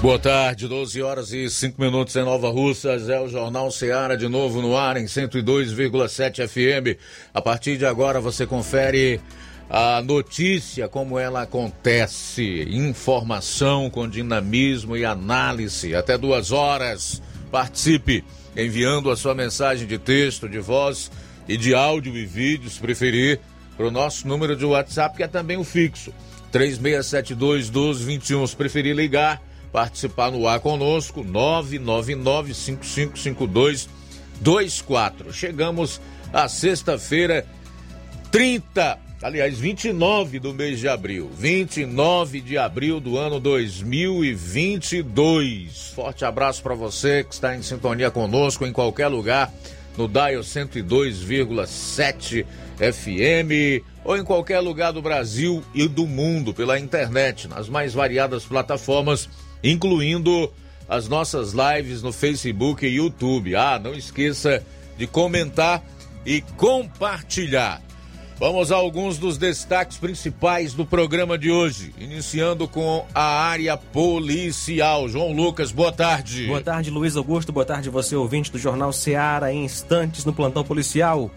Boa tarde, 12 horas e 5 minutos em Nova Russas. É o Jornal Seara de novo no ar em 102,7 FM. A partir de agora você confere a notícia como ela acontece. Informação com dinamismo e análise. Até duas horas. Participe enviando a sua mensagem de texto, de voz e de áudio e vídeo, se preferir, para o nosso número de WhatsApp, que é também o fixo. 3672 1221. Se preferir ligar participar no ar conosco, 999-555224. Chegamos à sexta-feira, 30, aliás, 29 do mês de abril. 29 de abril do ano 2022. Forte abraço para você que está em sintonia conosco em qualquer lugar, no Dial 102,7 FM ou em qualquer lugar do Brasil e do mundo pela internet, nas mais variadas plataformas incluindo as nossas lives no Facebook e YouTube. Ah, não esqueça de comentar e compartilhar. Vamos a alguns dos destaques principais do programa de hoje, iniciando com a área policial. João Lucas, boa tarde. Boa tarde, Luiz Augusto. Boa tarde, você ouvinte do Jornal Seara, em instantes no plantão policial.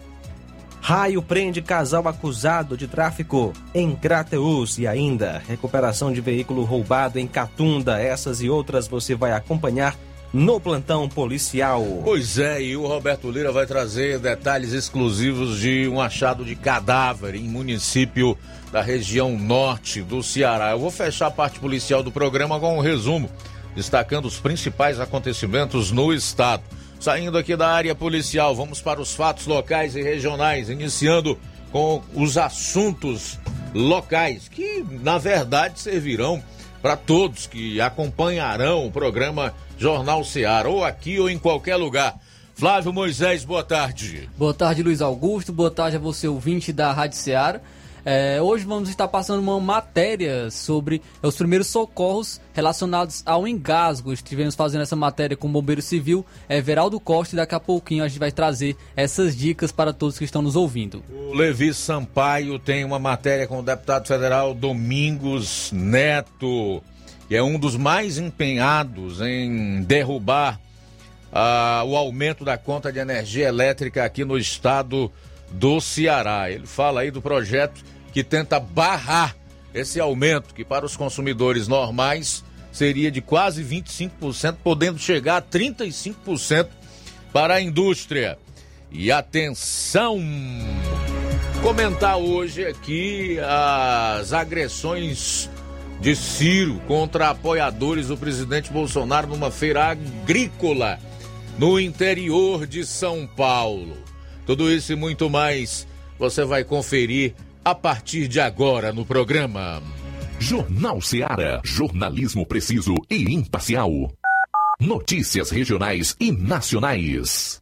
Raio prende casal acusado de tráfico em Crateus e ainda recuperação de veículo roubado em Catunda. Essas e outras você vai acompanhar no plantão policial. Pois é, e o Roberto Lira vai trazer detalhes exclusivos de um achado de cadáver em município da região norte do Ceará. Eu vou fechar a parte policial do programa com um resumo, destacando os principais acontecimentos no estado. Saindo aqui da área policial, vamos para os fatos locais e regionais, iniciando com os assuntos locais, que na verdade servirão para todos que acompanharão o programa Jornal Seara, ou aqui ou em qualquer lugar. Flávio Moisés, boa tarde. Boa tarde, Luiz Augusto. Boa tarde a você, ouvinte da Rádio Seara. É, hoje vamos estar passando uma matéria sobre os primeiros socorros relacionados ao engasgo. Estivemos fazendo essa matéria com o Bombeiro Civil, é, Veraldo Costa, e daqui a pouquinho a gente vai trazer essas dicas para todos que estão nos ouvindo. O Levi Sampaio tem uma matéria com o deputado federal Domingos Neto, que é um dos mais empenhados em derrubar ah, o aumento da conta de energia elétrica aqui no estado do Ceará. Ele fala aí do projeto que tenta barrar esse aumento, que para os consumidores normais seria de quase 25%, podendo chegar a 35% para a indústria. E atenção! Comentar hoje aqui as agressões de Ciro contra apoiadores do presidente Bolsonaro numa feira agrícola no interior de São Paulo. Tudo isso e muito mais você vai conferir a partir de agora no programa. Jornal Seara. Jornalismo preciso e imparcial. Notícias regionais e nacionais.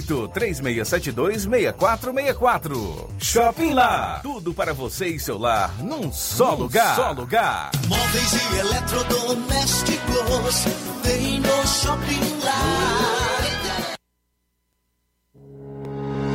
3672 6464. Shopping Lá. Tudo para você e seu lar num só num lugar. Só lugar. Móveis e eletrodomésticos tem no Shopping Lá.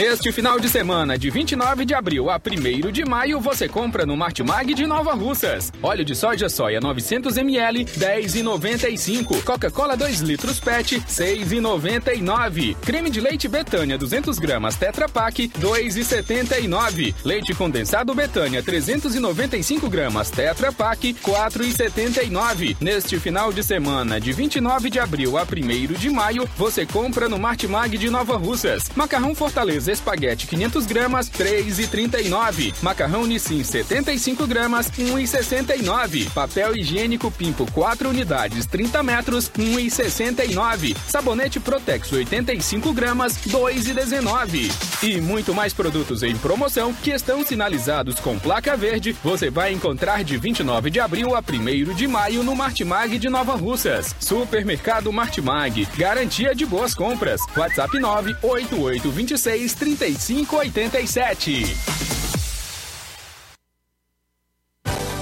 Neste final de semana, de 29 de abril a 1 de maio, você compra no Martimag de Nova Russas. Óleo de soja soia 900ml, 10,95. Coca-Cola 2 litros PET, 6,99. Creme de leite Betânia 200 gramas Tetra Pak, 2,79. Leite condensado Betânia 395 gramas Tetra Pak, 4,79. Neste final de semana, de 29 de abril a 1 de maio, você compra no Martimag de Nova Russas. Macarrão Fortaleza espaguete 500 gramas, 3,39. Macarrão Nissin 75 gramas, 1,69. Papel higiênico Pimpo 4 unidades, 30 metros, 1,69. Sabonete Protex 85 gramas, 2,19. E muito mais produtos em promoção que estão sinalizados com placa verde, você vai encontrar de 29 de abril a 1 de maio no Martimag de Nova Russas. Supermercado Martimag, garantia de boas compras. WhatsApp 98826 3587.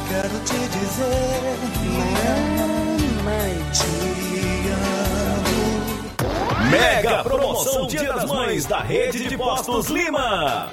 Quero te dizer, mamãe, te amo. Mega promoção Dia das Mães da Rede de Postos Lima.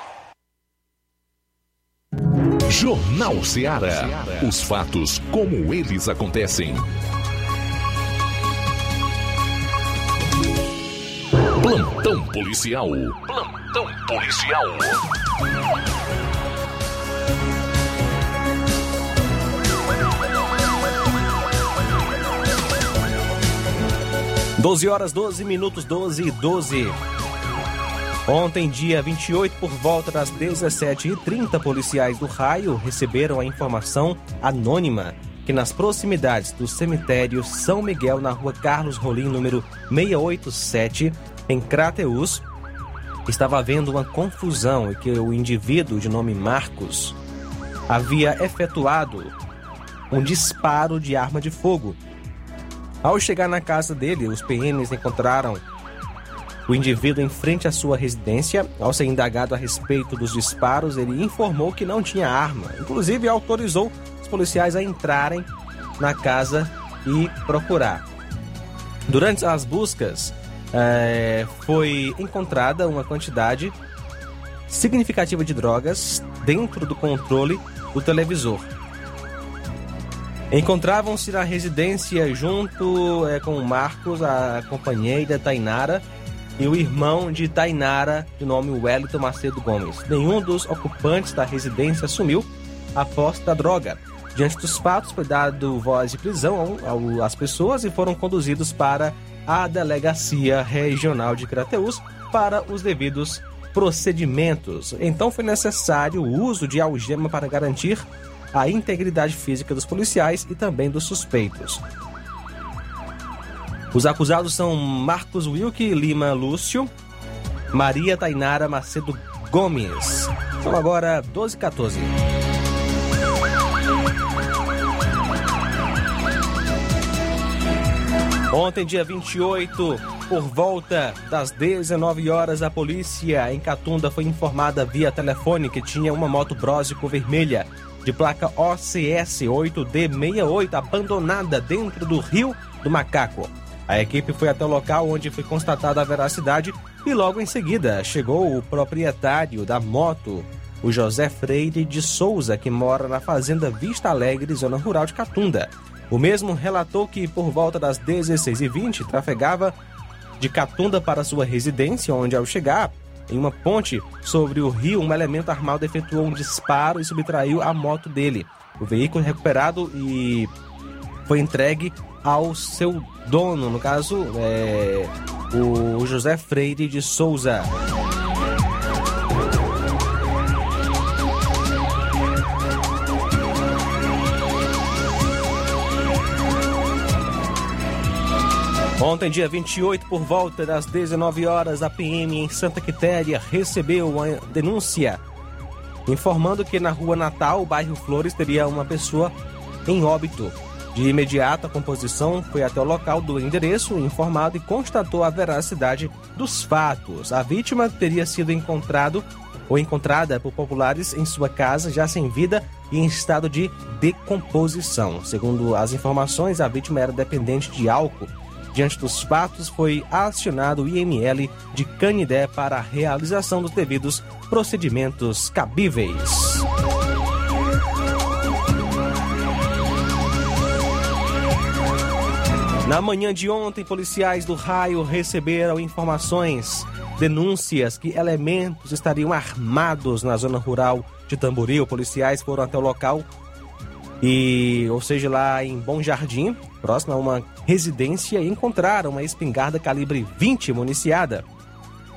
Jornal Ceará. Os fatos como eles acontecem. Plantão policial. Plantão policial. Doze horas, 12 minutos, 12 e 12. Ontem, dia 28, por volta das 17h30, policiais do Raio receberam a informação anônima que nas proximidades do cemitério São Miguel, na rua Carlos Rolim, número 687, em Crateus, estava havendo uma confusão e que o indivíduo de nome Marcos havia efetuado um disparo de arma de fogo. Ao chegar na casa dele, os PMs encontraram o indivíduo em frente à sua residência, ao ser indagado a respeito dos disparos, ele informou que não tinha arma. Inclusive, autorizou os policiais a entrarem na casa e procurar. Durante as buscas, é, foi encontrada uma quantidade significativa de drogas dentro do controle do televisor. Encontravam-se na residência junto é, com Marcos, a companheira Tainara e o irmão de Tainara, de nome Wellington Macedo Gomes. Nenhum dos ocupantes da residência assumiu a posse da droga. Diante dos fatos, foi dado voz de prisão às pessoas e foram conduzidos para a Delegacia Regional de Crateús para os devidos procedimentos. Então foi necessário o uso de algema para garantir a integridade física dos policiais e também dos suspeitos. Os acusados são Marcos Wilke Lima Lúcio, Maria Tainara Macedo Gomes. São agora 12 e 14. Ontem, dia 28, por volta das 19 horas, a polícia em Catunda foi informada via telefone que tinha uma moto Brósico vermelha de placa OCS 8D68 abandonada dentro do Rio do Macaco. A equipe foi até o local onde foi constatada a veracidade e logo em seguida chegou o proprietário da moto, o José Freire de Souza, que mora na fazenda Vista Alegre, zona rural de Catunda. O mesmo relatou que por volta das 16h20 trafegava de Catunda para sua residência, onde ao chegar em uma ponte sobre o rio, um elemento armado efetuou um disparo e subtraiu a moto dele. O veículo recuperado e foi entregue ao seu dono, no caso, é, o José Freire de Souza. Ontem, dia 28, por volta das 19 horas, a PM em Santa Quitéria recebeu uma denúncia informando que na rua Natal, bairro Flores, teria uma pessoa em óbito. De imediato, a composição foi até o local do endereço, informado e constatou a veracidade dos fatos. A vítima teria sido encontrado ou encontrada por populares em sua casa, já sem vida e em estado de decomposição. Segundo as informações, a vítima era dependente de álcool Diante dos fatos, foi acionado o IML de Canidé para a realização dos devidos procedimentos cabíveis. Na manhã de ontem, policiais do raio receberam informações, denúncias que elementos estariam armados na zona rural de Tamboril. Policiais foram até o local e, ou seja, lá em Bom Jardim, próximo a uma residência, encontraram uma espingarda calibre 20 municiada.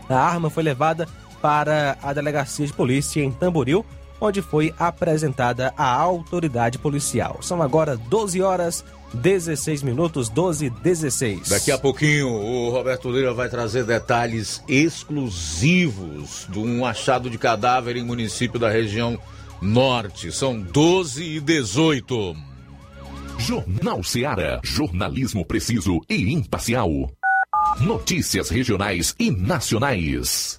A arma foi levada para a delegacia de polícia em Tamboril, onde foi apresentada à autoridade policial. São agora 12 horas 16 minutos, 12 16. Daqui a pouquinho o Roberto Lira vai trazer detalhes exclusivos de um achado de cadáver em município da região Norte. São 12 e 18. Jornal Seara. Jornalismo preciso e imparcial. Notícias regionais e nacionais.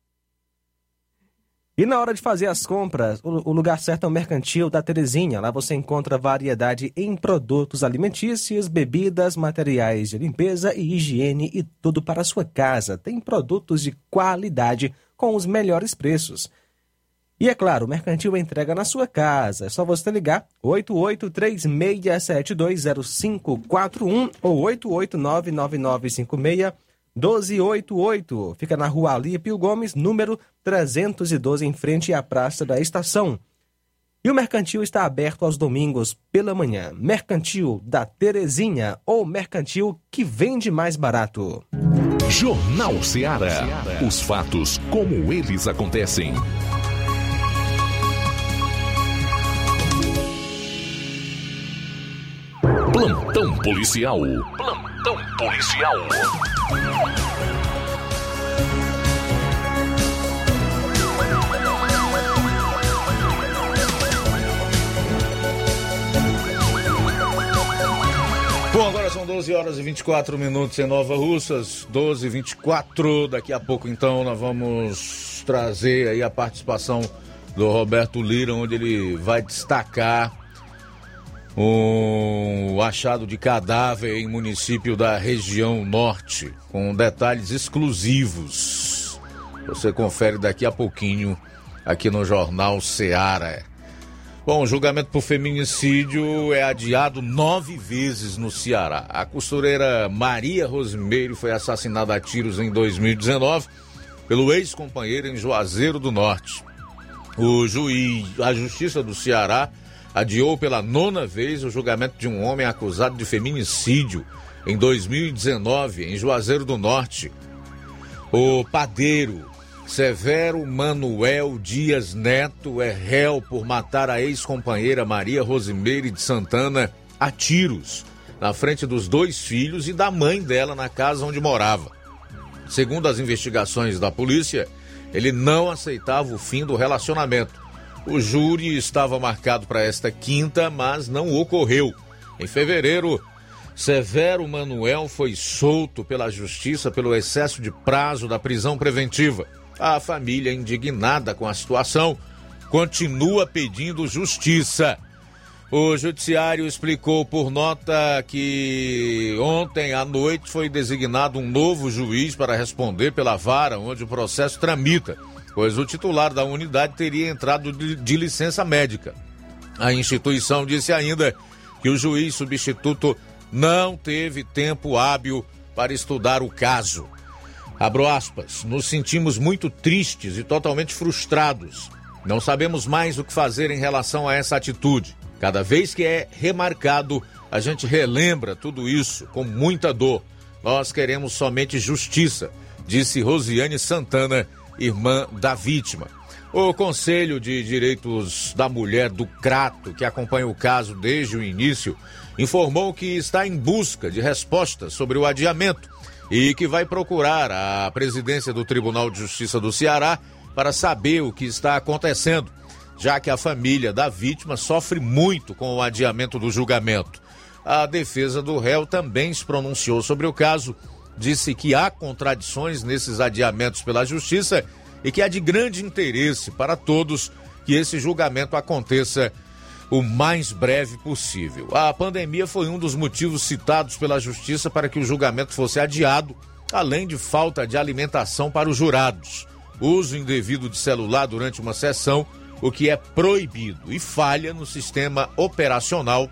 E na hora de fazer as compras, o, lugar certo é o Mercantil da Terezinha. Lá você encontra variedade em produtos alimentícios, bebidas, materiais de limpeza e higiene e tudo para a sua casa. Tem produtos de qualidade com os melhores preços. E é claro, o Mercantil entrega na sua casa. É só você ligar 8836720541 ou 8899956 1288. Fica na rua Alípio Gomes, número 312, em frente à Praça da Estação. E o Mercantil está aberto aos domingos pela manhã. Mercantil da Terezinha ou Mercantil que vende mais barato. Jornal Ceará. Os fatos como eles acontecem. Plantão policial. Plantão policial. Bom, agora são 12 horas e 24 minutos em Nova Russas, 12 e 24. Daqui a pouco, então, nós vamos trazer aí a participação do Roberto Lira, onde ele vai destacar o achado de cadáver em município da região norte, com detalhes exclusivos. Você confere daqui a pouquinho aqui no Jornal Seara. Bom, o julgamento por feminicídio é adiado nove vezes no Ceará. A costureira Maria Rosimeiro foi assassinada a tiros em 2019 pelo ex-companheiro em Juazeiro do Norte. O juiz, a Justiça do Ceará adiou pela nona vez o julgamento de um homem acusado de feminicídio em 2019 em Juazeiro do Norte. O padeiro Severo Manuel Dias Neto é réu por matar a ex-companheira Maria Rosimeire de Santana a tiros, na frente dos dois filhos e da mãe dela na casa onde morava. Segundo as investigações da polícia, ele não aceitava o fim do relacionamento. O júri estava marcado para esta quinta, mas não ocorreu. Em fevereiro, Severo Manuel foi solto pela justiça pelo excesso de prazo da prisão preventiva. A família, indignada com a situação, continua pedindo justiça. O judiciário explicou por nota que ontem à noite foi designado um novo juiz para responder pela vara onde o processo tramita, pois o titular da unidade teria entrado de, de licença médica. A instituição disse ainda que o juiz substituto não teve tempo hábil para estudar o caso. Abro aspas, nos sentimos muito tristes e totalmente frustrados. Não sabemos mais o que fazer em relação a essa atitude. Cada vez que é remarcado, a gente relembra tudo isso com muita dor. Nós queremos somente justiça, disse Rosiane Santana, irmã da vítima. O Conselho de Direitos da Mulher do Crato, que acompanha o caso desde o início, informou que está em busca de respostas sobre o adiamento e que vai procurar a presidência do Tribunal de Justiça do Ceará para saber o que está acontecendo, já que a família da vítima sofre muito com o adiamento do julgamento. A defesa do réu também se pronunciou sobre o caso, disse que há contradições nesses adiamentos pela Justiça e que é de grande interesse para todos que esse julgamento aconteça o mais breve possível. A pandemia foi um dos motivos citados pela Justiça para que o julgamento fosse adiado, além de falta de alimentação para os jurados, uso indevido de celular durante uma sessão, o que é proibido e falha no sistema operacional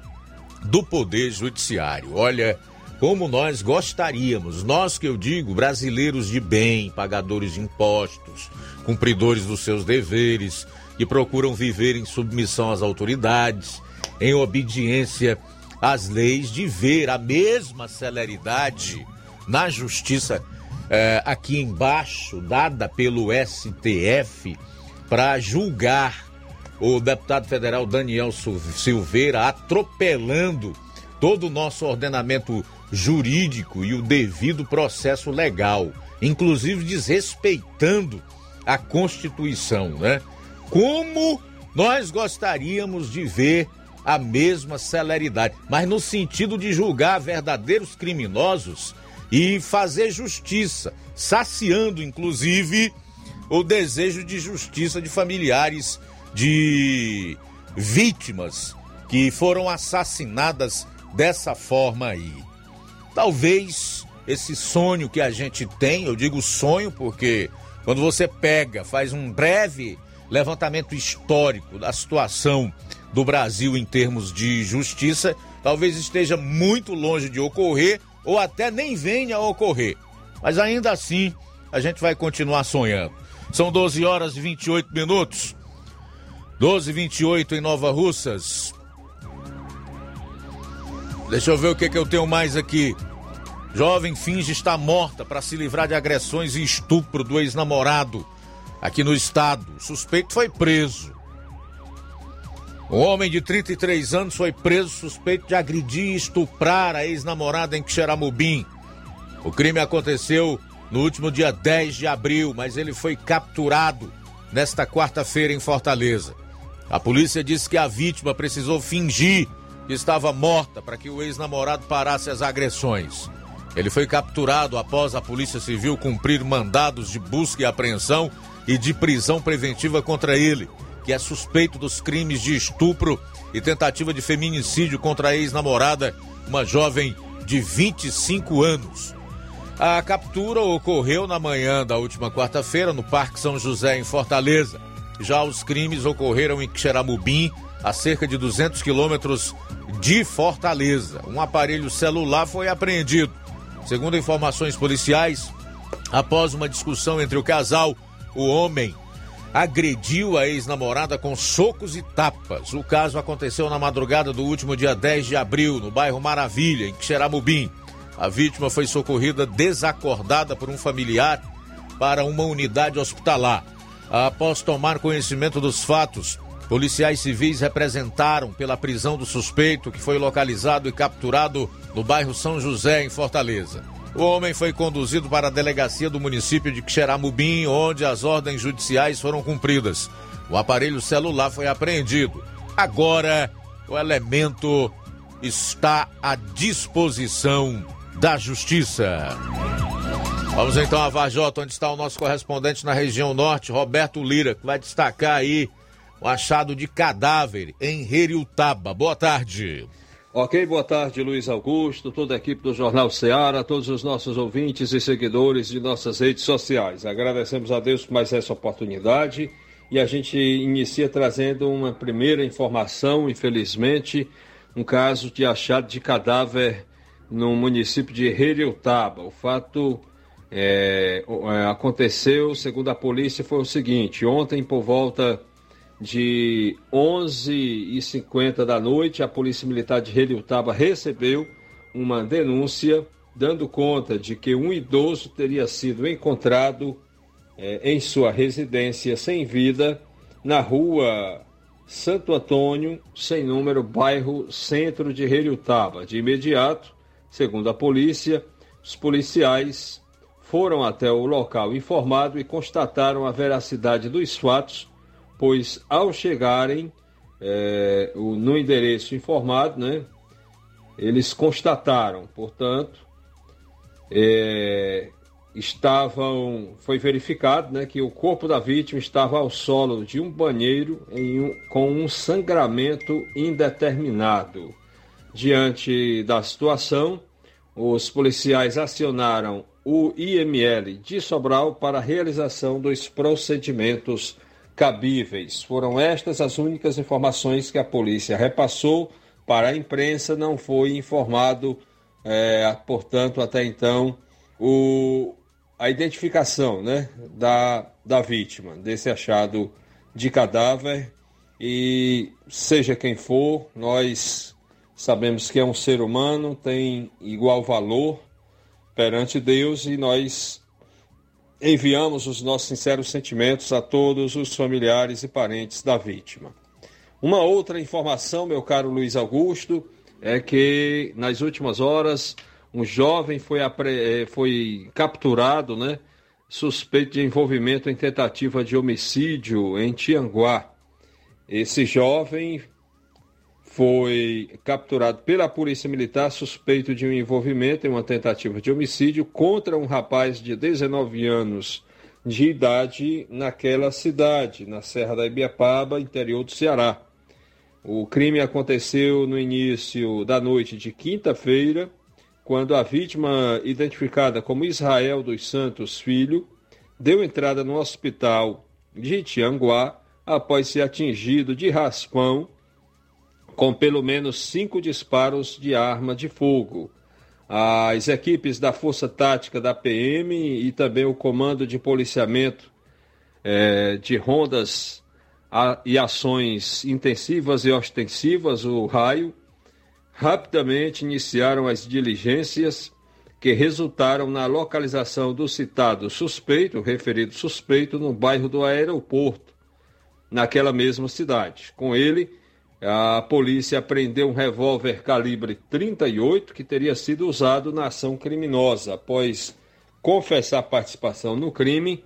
do Poder Judiciário. Olha, como nós gostaríamos, nós que eu digo, brasileiros de bem, pagadores de impostos, cumpridores dos seus deveres, que procuram viver em submissão às autoridades, em obediência às leis, de ver a mesma celeridade na justiça eh, aqui embaixo, dada pelo STF, para julgar o deputado federal Daniel Silveira atropelando todo o nosso ordenamento jurídico e o devido processo legal, inclusive desrespeitando a Constituição, né? como nós gostaríamos de ver a mesma celeridade, mas no sentido de julgar verdadeiros criminosos e fazer justiça, saciando inclusive o desejo de justiça de familiares de vítimas que foram assassinadas dessa forma aí. Talvez esse sonho que a gente tem, eu digo sonho porque quando você pega, faz um breve levantamento histórico da situação do Brasil em termos de justiça, talvez esteja muito longe de ocorrer ou até nem venha a ocorrer. Mas ainda assim, a gente vai continuar sonhando. São 12 horas e 28 minutos. 12 e 28 em Nova Russas. Deixa eu ver o que, que eu tenho mais aqui. Jovem finge estar morta para se livrar de agressões e estupro do ex-namorado aqui no estado. O suspeito foi preso. Um homem de 33 anos foi preso suspeito de agredir e estuprar a ex-namorada em Xeramubim. O crime aconteceu no último dia 10 de abril, mas ele foi capturado nesta quarta-feira em Fortaleza. A polícia disse que a vítima precisou fingir que estava morta para que o ex-namorado parasse as agressões. Ele foi capturado após a Polícia Civil cumprir mandados de busca e apreensão e de prisão preventiva contra ele, que é suspeito dos crimes de estupro e tentativa de feminicídio contra a ex-namorada, uma jovem de 25 anos. A captura ocorreu na manhã da última quarta-feira no Parque São José, em Fortaleza. Já os crimes ocorreram em Xeramubim, a cerca de 200 quilômetros de Fortaleza. Um aparelho celular foi apreendido. Segundo informações policiais, após uma discussão entre o casal, o homem agrediu a ex-namorada com socos e tapas. O caso aconteceu na madrugada do último dia 10 de abril, no bairro Maravilha, em Xeramubim. A vítima foi socorrida desacordada por um familiar para uma unidade hospitalar. Após tomar conhecimento dos fatos, policiais civis representaram pela prisão do suspeito, que foi localizado e capturado no bairro São José, em Fortaleza. O homem foi conduzido para a delegacia do município de Xeramubim, onde as ordens judiciais foram cumpridas. O aparelho celular foi apreendido. Agora, o elemento está à disposição da Justiça. Vamos então a Vajota, onde está o nosso correspondente na região norte, Roberto Lira, que vai destacar aí o achado de cadáver em Heriutaba. Boa tarde. Ok, boa tarde, Luiz Augusto, toda a equipe do Jornal Ceará, todos os nossos ouvintes e seguidores de nossas redes sociais. Agradecemos a Deus por mais essa oportunidade e a gente inicia trazendo uma primeira informação, infelizmente, um caso de achado de cadáver no município de Heriutaba. O fato é, aconteceu, segundo a polícia, foi o seguinte: ontem, por volta de 11h50 da noite, a Polícia Militar de Heriutaba recebeu uma denúncia dando conta de que um idoso teria sido encontrado é, em sua residência sem vida na rua Santo Antônio, sem número, bairro Centro de Heriutaba. De imediato, Segundo a polícia, os policiais foram até o local informado e constataram a veracidade dos fatos, pois ao chegarem é, no endereço informado, né, eles constataram, portanto, é, estavam, foi verificado né, que o corpo da vítima estava ao solo de um banheiro um, com um sangramento indeterminado. Diante da situação, os policiais acionaram o IML de Sobral para a realização dos procedimentos cabíveis. Foram estas as únicas informações que a polícia repassou para a imprensa, não foi informado, é, portanto, até então, o, a identificação né, da, da vítima, desse achado de cadáver. E seja quem for, nós Sabemos que é um ser humano, tem igual valor perante Deus e nós enviamos os nossos sinceros sentimentos a todos os familiares e parentes da vítima. Uma outra informação, meu caro Luiz Augusto, é que nas últimas horas um jovem foi, apre... Eh, foi capturado, né? Suspeito de envolvimento em tentativa de homicídio em Tianguá. Esse jovem foi capturado pela Polícia Militar suspeito de um envolvimento em uma tentativa de homicídio contra um rapaz de 19 anos de idade naquela cidade, na Serra da Ibiapaba, interior do Ceará. O crime aconteceu no início da noite de quinta-feira, quando a vítima, identificada como Israel dos Santos Filho, deu entrada no hospital de Tianguá após ser atingido de raspão com pelo menos cinco disparos de arma de fogo. As equipes da Força Tática da PM e também o Comando de Policiamento é, de Rondas e Ações Intensivas e Ostensivas, o Raio, rapidamente iniciaram as diligências que resultaram na localização do citado suspeito, referido suspeito, no bairro do Aeroporto, naquela mesma cidade. Com ele, a polícia apreendeu um revólver calibre 38 que teria sido usado na ação criminosa. Após confessar participação no crime,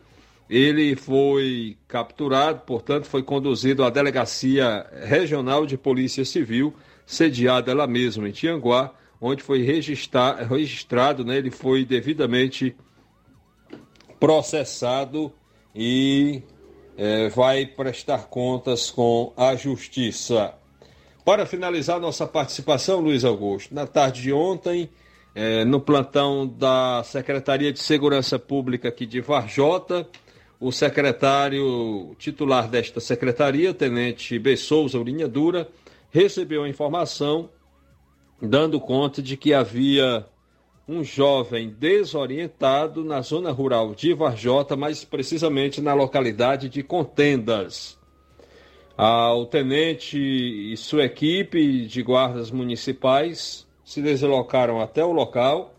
ele foi capturado, portanto, foi conduzido à Delegacia Regional de Polícia Civil, sediada lá mesmo em Tianguá, onde foi registrado, né, ele foi devidamente processado e é, vai prestar contas com a Justiça. Para finalizar nossa participação, Luiz Augusto, na tarde de ontem, eh, no plantão da Secretaria de Segurança Pública aqui de Varjota, o secretário titular desta secretaria, Tenente B. Souza Urinha Dura, recebeu a informação dando conta de que havia um jovem desorientado na zona rural de Varjota, mais precisamente na localidade de Contendas. Ah, o tenente e sua equipe de guardas municipais se deslocaram até o local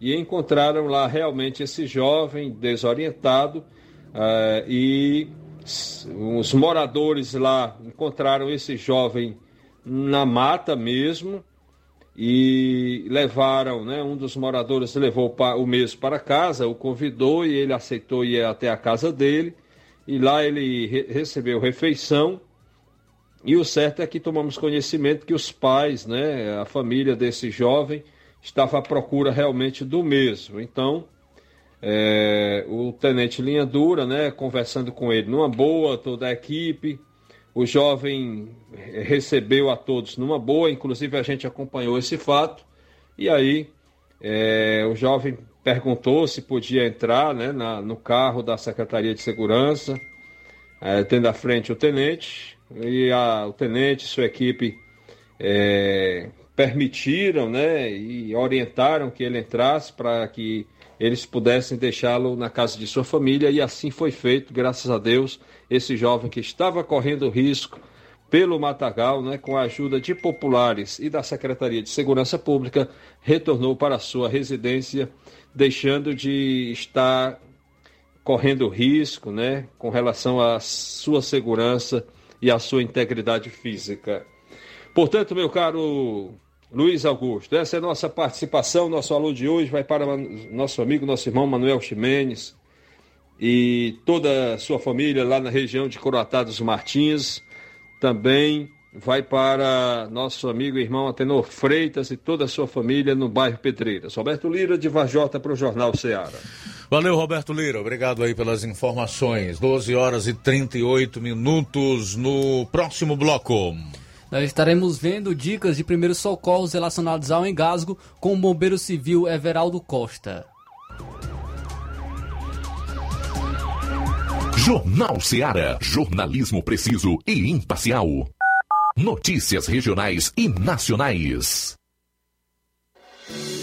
e encontraram lá realmente esse jovem desorientado ah, e os moradores lá encontraram esse jovem na mata mesmo e levaram, né, um dos moradores levou o mesmo para casa, o convidou e ele aceitou ir até a casa dele. E lá ele re recebeu refeição e o certo é que tomamos conhecimento que os pais, né, a família desse jovem estava à procura realmente do mesmo. Então, é, o tenente Linha Dura, né, conversando com ele numa boa, toda a equipe, o jovem recebeu a todos numa boa, inclusive a gente acompanhou esse fato. E aí é, o jovem perguntou se podia entrar né, na, no carro da Secretaria de Segurança, é, tendo à frente o tenente, e a, o tenente e sua equipe é, permitiram né, e orientaram que ele entrasse para que eles pudessem deixá-lo na casa de sua família, e assim foi feito, graças a Deus. Esse jovem que estava correndo risco pelo Matagal, né, com a ajuda de populares e da Secretaria de Segurança Pública, retornou para sua residência, deixando de estar correndo risco, né, com relação à sua segurança e à sua integridade física. Portanto, meu caro Luiz Augusto, essa é a nossa participação, nosso aluno de hoje vai para nosso amigo, nosso irmão Manuel Ximenes, e toda a sua família lá na região de Coroatá dos Martins. Também vai para nosso amigo e irmão Atenor Freitas e toda a sua família no bairro Pedreiras. Roberto Lira de Vajota para o Jornal Ceará. Valeu, Roberto Lira. Obrigado aí pelas informações. 12 horas e 38 minutos no próximo bloco. Nós estaremos vendo dicas de primeiros socorros relacionados ao engasgo com o bombeiro civil Everaldo Costa. Jornal Seara. Jornalismo preciso e imparcial. Notícias regionais e nacionais.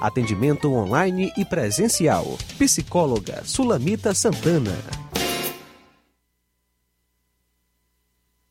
Atendimento online e presencial. Psicóloga Sulamita Santana.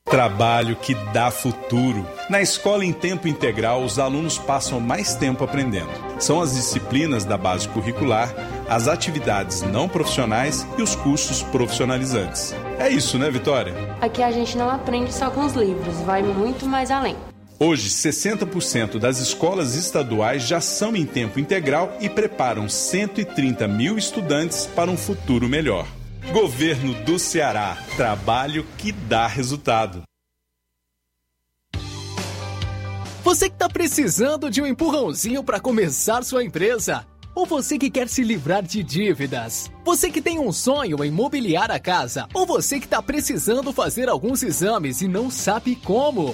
Trabalho que dá futuro. Na escola em tempo integral, os alunos passam mais tempo aprendendo. São as disciplinas da base curricular, as atividades não profissionais e os cursos profissionalizantes. É isso, né, Vitória? Aqui a gente não aprende só com os livros, vai muito mais além. Hoje, 60% das escolas estaduais já são em tempo integral e preparam 130 mil estudantes para um futuro melhor. Governo do Ceará. Trabalho que dá resultado. Você que está precisando de um empurrãozinho para começar sua empresa? Ou você que quer se livrar de dívidas? Você que tem um sonho em mobiliar a casa? Ou você que está precisando fazer alguns exames e não sabe como?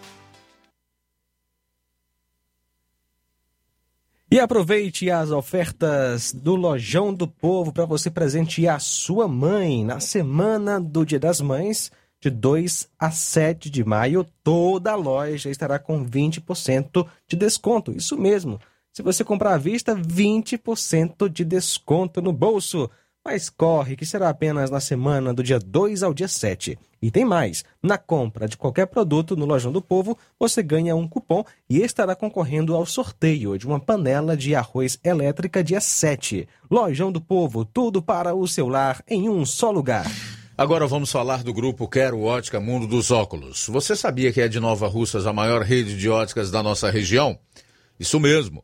E aproveite as ofertas do Lojão do Povo para você presentear sua mãe na semana do Dia das Mães, de 2 a 7 de maio. Toda a loja estará com 20% de desconto. Isso mesmo. Se você comprar à vista, 20% de desconto no bolso. Mas corre que será apenas na semana do dia 2 ao dia 7. E tem mais: na compra de qualquer produto no Lojão do Povo, você ganha um cupom e estará concorrendo ao sorteio de uma panela de arroz elétrica dia 7. Lojão do Povo, tudo para o seu lar em um só lugar. Agora vamos falar do grupo Quero Ótica Mundo dos Óculos. Você sabia que é de Nova Russas a maior rede de óticas da nossa região? Isso mesmo.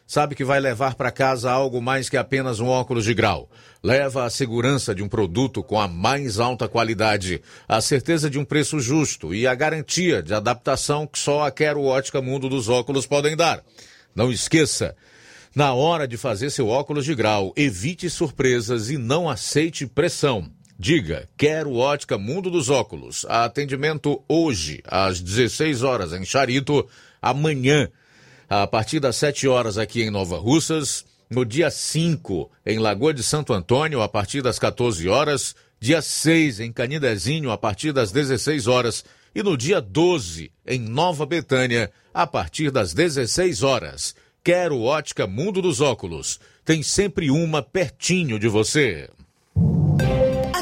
sabe que vai levar para casa algo mais que apenas um óculos de grau. Leva a segurança de um produto com a mais alta qualidade, a certeza de um preço justo e a garantia de adaptação que só a Quero Ótica Mundo dos Óculos podem dar. Não esqueça, na hora de fazer seu óculos de grau, evite surpresas e não aceite pressão. Diga, quero ótica Mundo dos Óculos. Atendimento hoje, às 16 horas, em Charito. Amanhã, a partir das 7 horas, aqui em Nova Russas. No dia 5, em Lagoa de Santo Antônio, a partir das 14 horas. Dia 6, em Canidezinho, a partir das 16 horas. E no dia 12, em Nova Betânia, a partir das 16 horas. Quero ótica Mundo dos Óculos. Tem sempre uma pertinho de você.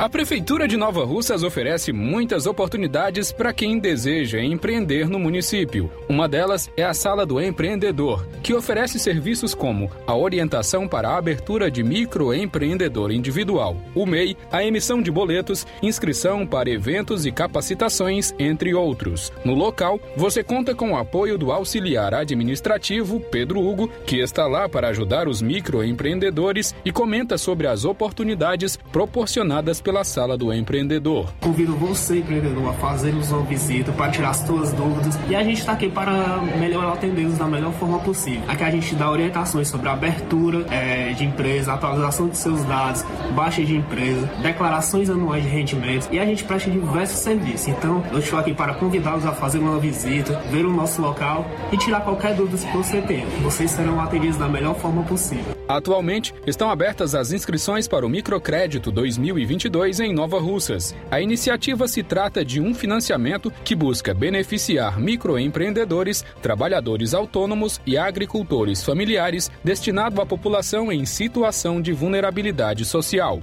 A Prefeitura de Nova Russas oferece muitas oportunidades para quem deseja empreender no município. Uma delas é a Sala do Empreendedor, que oferece serviços como a orientação para a abertura de microempreendedor individual, o MEI, a emissão de boletos, inscrição para eventos e capacitações, entre outros. No local, você conta com o apoio do auxiliar administrativo Pedro Hugo, que está lá para ajudar os microempreendedores e comenta sobre as oportunidades proporcionadas pela Sala do Empreendedor. Convido você, empreendedor, a fazer-nos uma visita para tirar as suas dúvidas e a gente está aqui para melhor atendê-los da melhor forma possível. Aqui a gente dá orientações sobre abertura é, de empresa, atualização de seus dados, baixa de empresa, declarações anuais de rendimentos e a gente presta diversos serviços. Então, eu estou aqui para convidá-los a fazer uma visita, ver o nosso local e tirar qualquer dúvida que você tenha. Vocês serão atendidos da melhor forma possível. Atualmente, estão abertas as inscrições para o Microcrédito 2022 em Nova Russas. A iniciativa se trata de um financiamento que busca beneficiar microempreendedores, trabalhadores autônomos e agricultores familiares destinado à população em situação de vulnerabilidade social.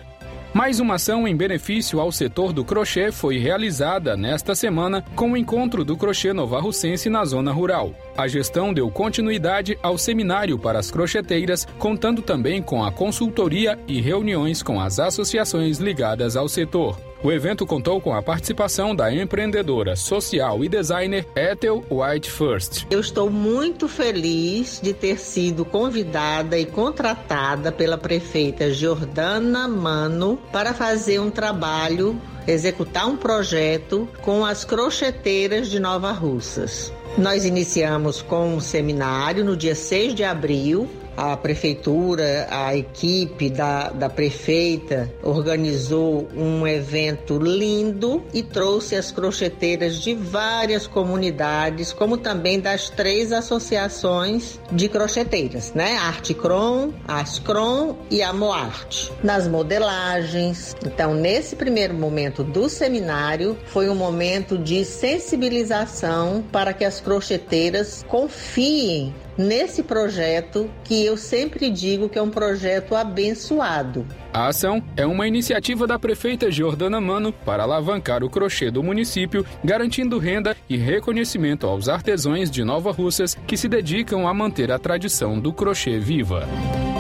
Mais uma ação em benefício ao setor do crochê foi realizada nesta semana com o encontro do crochê novarrucense na zona rural. A gestão deu continuidade ao seminário para as crocheteiras, contando também com a consultoria e reuniões com as associações ligadas ao setor. O evento contou com a participação da empreendedora social e designer Ethel White First. Eu estou muito feliz de ter sido convidada e contratada pela prefeita Jordana Mano para fazer um trabalho, executar um projeto com as crocheteiras de Nova Russas. Nós iniciamos com um seminário no dia 6 de abril a prefeitura, a equipe da, da prefeita organizou um evento lindo e trouxe as crocheteiras de várias comunidades, como também das três associações de crocheteiras, né? Arte Cron, Ascron e a Moarte. Nas modelagens. Então, nesse primeiro momento do seminário, foi um momento de sensibilização para que as crocheteiras confiem nesse projeto que eu sempre digo que é um projeto abençoado. A ação é uma iniciativa da prefeita Jordana Mano para alavancar o crochê do município, garantindo renda e reconhecimento aos artesãos de Nova Russas que se dedicam a manter a tradição do crochê viva.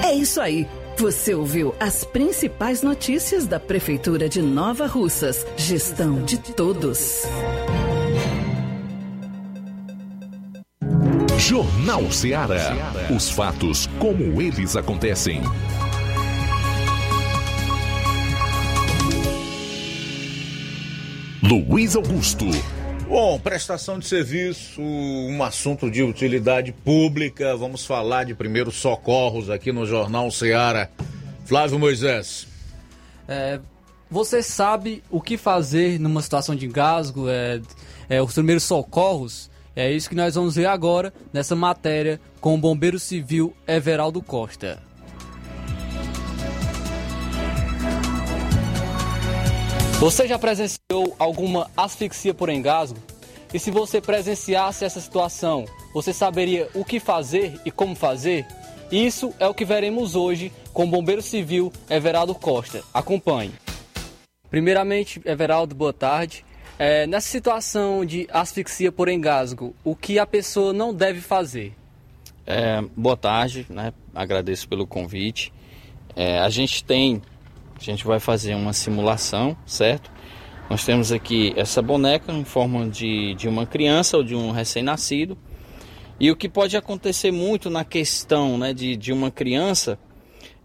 É isso aí. Você ouviu as principais notícias da Prefeitura de Nova Russas. Gestão de todos. Jornal Ceará. Os fatos como eles acontecem. Luiz Augusto. Bom, prestação de serviço, um assunto de utilidade pública. Vamos falar de primeiros socorros aqui no Jornal Ceará. Flávio Moisés. É, você sabe o que fazer numa situação de engasgo, é, é, os primeiros socorros? É isso que nós vamos ver agora nessa matéria com o bombeiro civil Everaldo Costa. Você já presenciou alguma asfixia por engasgo? E se você presenciasse essa situação, você saberia o que fazer e como fazer? Isso é o que veremos hoje com o bombeiro civil Everaldo Costa. Acompanhe. Primeiramente, Everaldo, boa tarde. É, nessa situação de asfixia por engasgo, o que a pessoa não deve fazer? É, boa tarde, né? agradeço pelo convite. É, a gente tem, a gente vai fazer uma simulação, certo? Nós temos aqui essa boneca em forma de, de uma criança ou de um recém-nascido. E o que pode acontecer muito na questão né, de, de uma criança,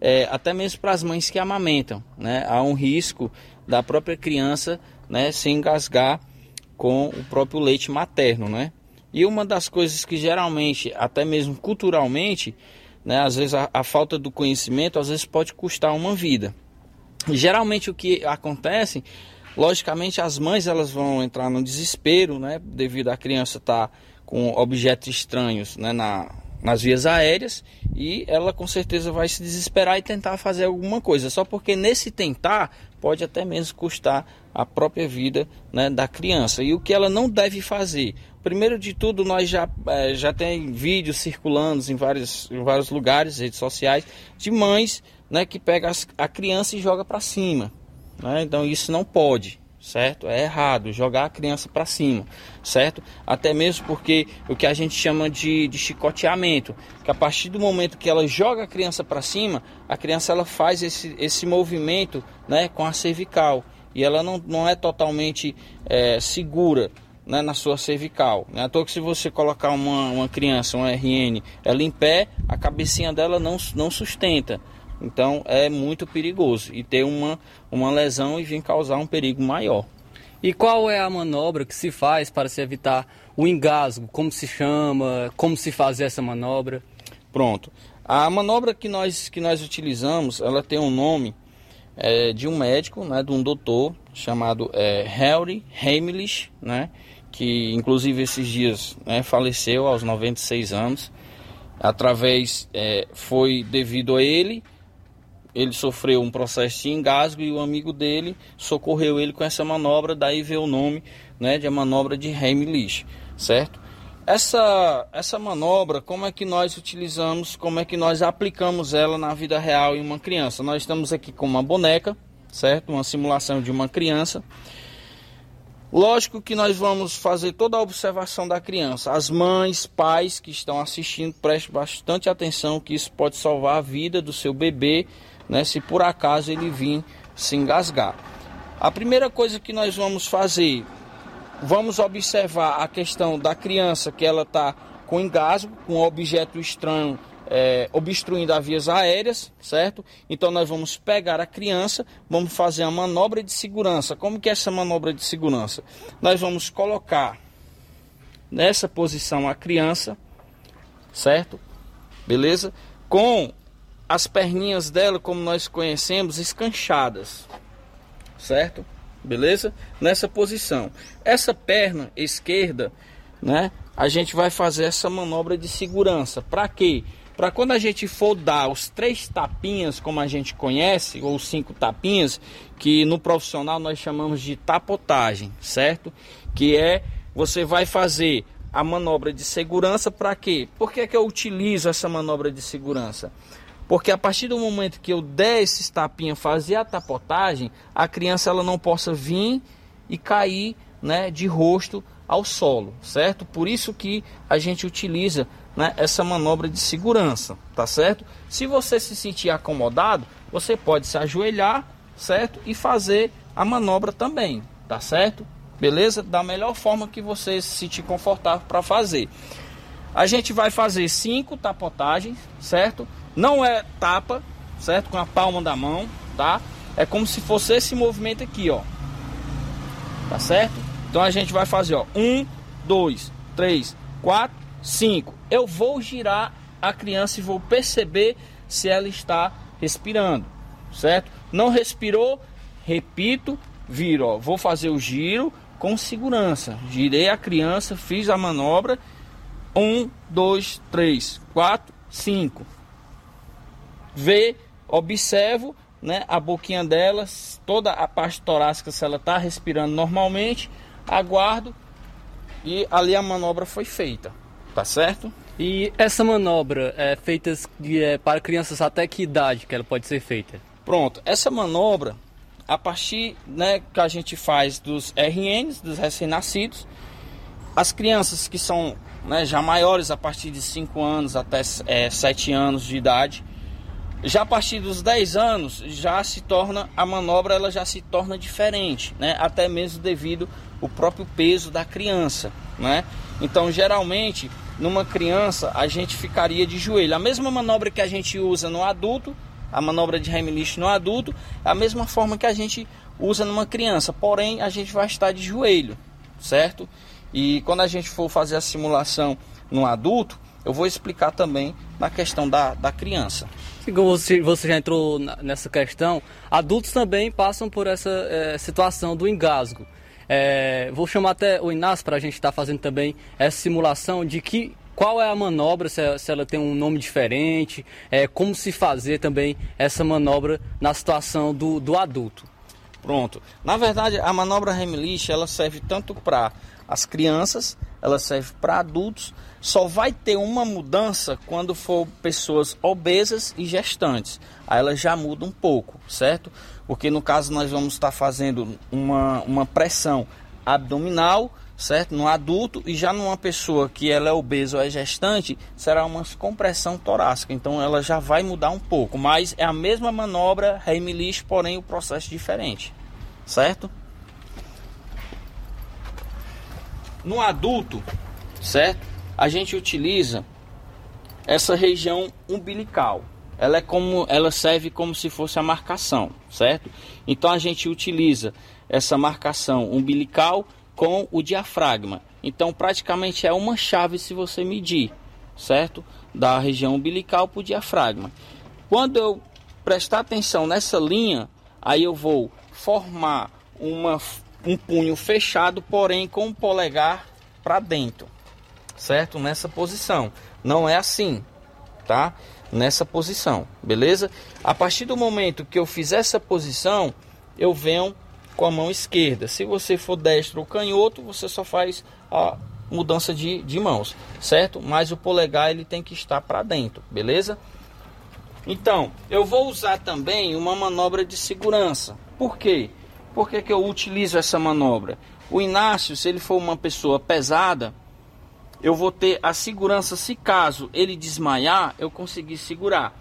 é, até mesmo para as mães que amamentam, né? há um risco da própria criança né, se engasgar com o próprio leite materno, né? E uma das coisas que geralmente, até mesmo culturalmente, né, às vezes a, a falta do conhecimento, às vezes pode custar uma vida. E, geralmente o que acontece, logicamente as mães elas vão entrar no desespero, né, devido à criança estar tá com objetos estranhos, né, na, nas vias aéreas e ela com certeza vai se desesperar e tentar fazer alguma coisa. Só porque nesse tentar pode até mesmo custar a própria vida né, da criança. E o que ela não deve fazer? Primeiro de tudo, nós já, é, já tem vídeos circulando em vários, em vários lugares, redes sociais, de mães né, que pegam a criança e joga para cima. Né? Então isso não pode, certo? É errado jogar a criança para cima, certo? Até mesmo porque o que a gente chama de, de chicoteamento, que a partir do momento que ela joga a criança para cima, a criança ela faz esse, esse movimento né, com a cervical e ela não, não é totalmente é, segura né, na sua cervical. Não é à toa que se você colocar uma, uma criança, um RN, ela em pé, a cabecinha dela não, não sustenta. Então é muito perigoso e ter uma, uma lesão e vir causar um perigo maior. E qual é a manobra que se faz para se evitar o engasgo? Como se chama? Como se fazer essa manobra? Pronto. A manobra que nós, que nós utilizamos, ela tem um nome é, de um médico, né, de um doutor chamado é, Harry Heimlich, né, que inclusive esses dias né, faleceu aos 96 anos. Através, é, foi devido a ele, ele sofreu um processo de engasgo e o amigo dele socorreu ele com essa manobra, daí veio o nome né, de a manobra de Heimlich, certo? Essa, essa manobra, como é que nós utilizamos, como é que nós aplicamos ela na vida real em uma criança? Nós estamos aqui com uma boneca, certo? Uma simulação de uma criança. Lógico que nós vamos fazer toda a observação da criança. As mães, pais que estão assistindo, prestem bastante atenção que isso pode salvar a vida do seu bebê, né, se por acaso ele vir se engasgar. A primeira coisa que nós vamos fazer, vamos observar a questão da criança que ela está com engasgo, com objeto estranho é, obstruindo as vias aéreas, certo? Então nós vamos pegar a criança, vamos fazer a manobra de segurança. Como que é essa manobra de segurança? Nós vamos colocar nessa posição a criança, certo? Beleza? Com as perninhas dela, como nós conhecemos, escanchadas, certo? beleza? Nessa posição. Essa perna esquerda, né? A gente vai fazer essa manobra de segurança. Para quê? Para quando a gente for dar os três tapinhas, como a gente conhece, ou cinco tapinhas, que no profissional nós chamamos de tapotagem, certo? Que é você vai fazer a manobra de segurança para quê? Por que, que eu utilizo essa manobra de segurança? Porque a partir do momento que eu der esse tapinha, fazer a tapotagem, a criança ela não possa vir e cair né, de rosto ao solo, certo? Por isso que a gente utiliza né, essa manobra de segurança, tá certo? Se você se sentir acomodado, você pode se ajoelhar, certo? E fazer a manobra também, tá certo? Beleza? Da melhor forma que você se sentir confortável para fazer. A gente vai fazer cinco tapotagens, certo? Não é tapa, certo? Com a palma da mão, tá? É como se fosse esse movimento aqui, ó. Tá certo? Então a gente vai fazer, ó. Um, dois, três, quatro, cinco. Eu vou girar a criança e vou perceber se ela está respirando, certo? Não respirou, repito, viro, ó. Vou fazer o giro com segurança. Girei a criança, fiz a manobra. Um, dois, três, quatro, cinco. Vê, observo, né, a boquinha dela, toda a parte torácica, se ela está respirando normalmente, aguardo e ali a manobra foi feita, tá certo? E essa manobra é feita é, para crianças até que idade que ela pode ser feita? Pronto, essa manobra, a partir né, que a gente faz dos RNs, dos recém-nascidos, as crianças que são né, já maiores, a partir de 5 anos até é, 7 anos de idade, já a partir dos 10 anos, já se torna a manobra, ela já se torna diferente, né? Até mesmo devido o próprio peso da criança, né? Então, geralmente, numa criança, a gente ficaria de joelho. A mesma manobra que a gente usa no adulto, a manobra de Heimlich no adulto, é a mesma forma que a gente usa numa criança, porém a gente vai estar de joelho, certo? E quando a gente for fazer a simulação no adulto, eu vou explicar também na questão da, da criança. Você, você já entrou nessa questão, adultos também passam por essa é, situação do engasgo. É, vou chamar até o Inácio para a gente estar tá fazendo também essa simulação de que qual é a manobra, se, se ela tem um nome diferente, é, como se fazer também essa manobra na situação do, do adulto. Pronto. Na verdade, a manobra Heimlich ela serve tanto para as crianças, ela serve para adultos. Só vai ter uma mudança quando for pessoas obesas e gestantes. Aí ela já muda um pouco, certo? Porque no caso nós vamos estar fazendo uma, uma pressão abdominal, certo? No adulto e já numa pessoa que ela é obesa ou é gestante, será uma compressão torácica. Então ela já vai mudar um pouco, mas é a mesma manobra Heimlich, porém o processo diferente, certo? No adulto, certo? A gente utiliza essa região umbilical. Ela é como, ela serve como se fosse a marcação, certo? Então a gente utiliza essa marcação umbilical com o diafragma. Então praticamente é uma chave se você medir, certo? Da região umbilical para o diafragma. Quando eu prestar atenção nessa linha, aí eu vou formar uma um punho fechado, porém com o polegar para dentro, certo? Nessa posição. Não é assim, tá? Nessa posição, beleza? A partir do momento que eu fizer essa posição, eu venho com a mão esquerda. Se você for destro ou canhoto, você só faz a mudança de, de mãos, certo? Mas o polegar ele tem que estar para dentro, beleza? Então, eu vou usar também uma manobra de segurança. Por quê? Por que, que eu utilizo essa manobra? O Inácio, se ele for uma pessoa pesada, eu vou ter a segurança se caso ele desmaiar, eu conseguir segurar.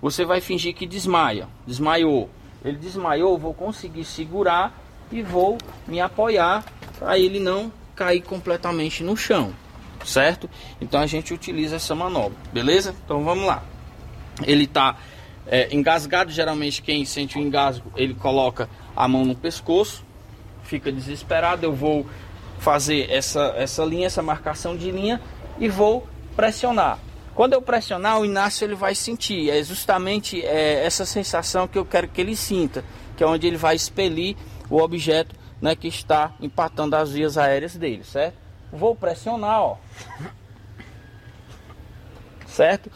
Você vai fingir que desmaia, desmaiou. Ele desmaiou, vou conseguir segurar e vou me apoiar para ele não cair completamente no chão, certo? Então a gente utiliza essa manobra, beleza? Então vamos lá. Ele está é, engasgado, geralmente quem sente o engasgo, ele coloca a mão no pescoço, fica desesperado. Eu vou fazer essa, essa linha, essa marcação de linha e vou pressionar. Quando eu pressionar, o Inácio ele vai sentir. É justamente é, essa sensação que eu quero que ele sinta, que é onde ele vai expelir o objeto né, que está empatando as vias aéreas dele, certo? Vou pressionar, ó. Certo?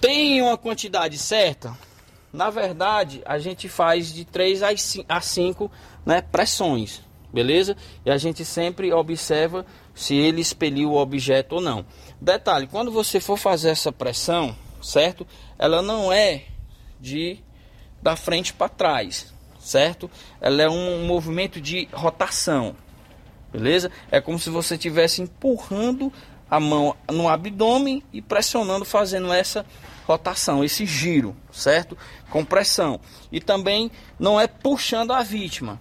Tem uma quantidade certa? Na verdade, a gente faz de 3 a 5 né, pressões. Beleza? E a gente sempre observa se ele expeliu o objeto ou não. Detalhe, quando você for fazer essa pressão, certo? Ela não é de da frente para trás, certo? Ela é um movimento de rotação, beleza? É como se você estivesse empurrando a mão no abdômen e pressionando, fazendo essa rotação, esse giro, certo? Com pressão. E também não é puxando a vítima,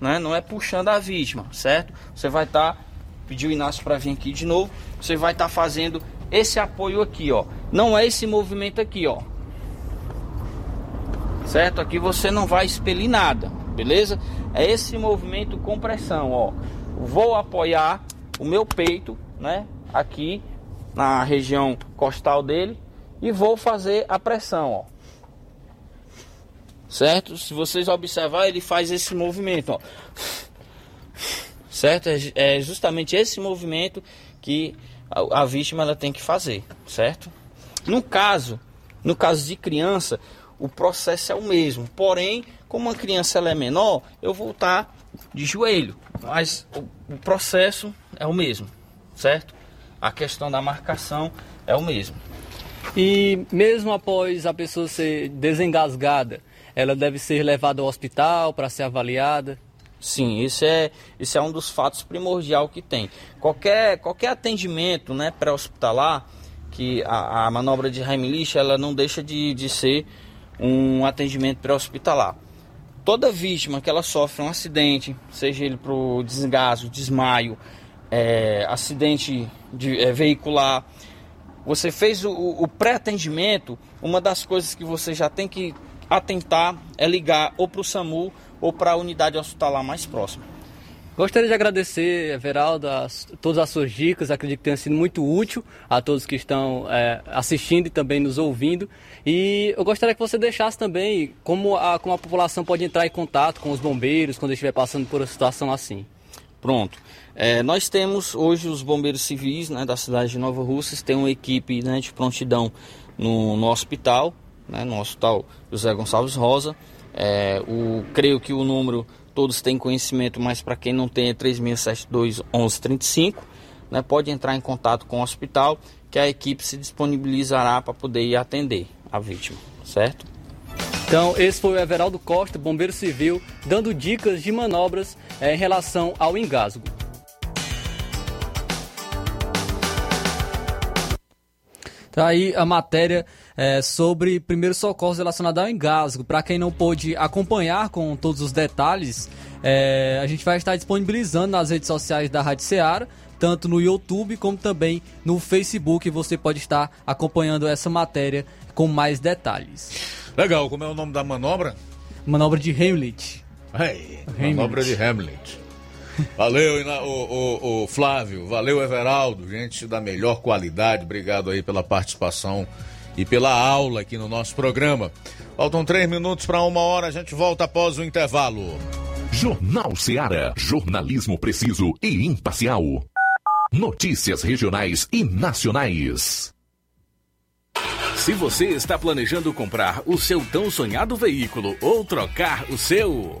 né? Não é puxando a vítima, certo? Você vai estar, tá, pediu o Inácio para vir aqui de novo, você vai estar tá fazendo esse apoio aqui, ó. Não é esse movimento aqui, ó. Certo? Aqui você não vai expelir nada, beleza? É esse movimento com pressão, ó. Vou apoiar o meu peito, né? Aqui na região costal dele e vou fazer a pressão, ó. Certo? Se vocês observar, ele faz esse movimento, ó. Certo? É, é justamente esse movimento que a, vítima ela tem que fazer, certo? No caso, no caso de criança, o processo é o mesmo. Porém, como a criança ela é menor, eu vou estar de joelho, mas o processo é o mesmo, certo? A questão da marcação é o mesmo. E mesmo após a pessoa ser desengasgada, ela deve ser levada ao hospital para ser avaliada? Sim, isso é, isso é um dos fatos primordial que tem. Qualquer, qualquer atendimento né, pré-hospitalar, que a, a, manobra de Heimlich, ela não deixa de, de ser um atendimento pré-hospitalar. Toda vítima que ela sofre um acidente, seja ele para o desgaste, desmaio, é, acidente de, é, veicular, você fez o, o pré-atendimento, uma das coisas que você já tem que atentar é ligar ou para o SAMU ou para a unidade hospitalar mais próxima. Gostaria de agradecer, Everaldo, as, todas as suas dicas. Acredito que tenha sido muito útil a todos que estão é, assistindo e também nos ouvindo. E eu gostaria que você deixasse também como a, como a população pode entrar em contato com os bombeiros quando estiver passando por uma situação assim. Pronto. É, nós temos hoje os bombeiros civis né, da cidade de Nova Russas, tem uma equipe né, de prontidão no, no hospital, né, no hospital José Gonçalves Rosa. É, o, creio que o número todos têm conhecimento, mas para quem não tem é 3672 1135. Né, pode entrar em contato com o hospital que a equipe se disponibilizará para poder ir atender a vítima, certo? Então, esse foi o Everaldo Costa, bombeiro civil, dando dicas de manobras é, em relação ao engasgo. Tá aí a matéria é, sobre primeiros socorros relacionados ao engasgo. Para quem não pôde acompanhar com todos os detalhes, é, a gente vai estar disponibilizando nas redes sociais da Rádio Ceará, tanto no YouTube como também no Facebook. Você pode estar acompanhando essa matéria com mais detalhes. Legal, como é o nome da manobra? Manobra de Hamlet. Hey, manobra de Hamlet. Valeu, o, o, o, Flávio. Valeu, Everaldo. Gente da melhor qualidade. Obrigado aí pela participação e pela aula aqui no nosso programa. Faltam três minutos para uma hora. A gente volta após o intervalo. Jornal Seara. Jornalismo preciso e imparcial. Notícias regionais e nacionais. Se você está planejando comprar o seu tão sonhado veículo ou trocar o seu.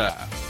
Yeah.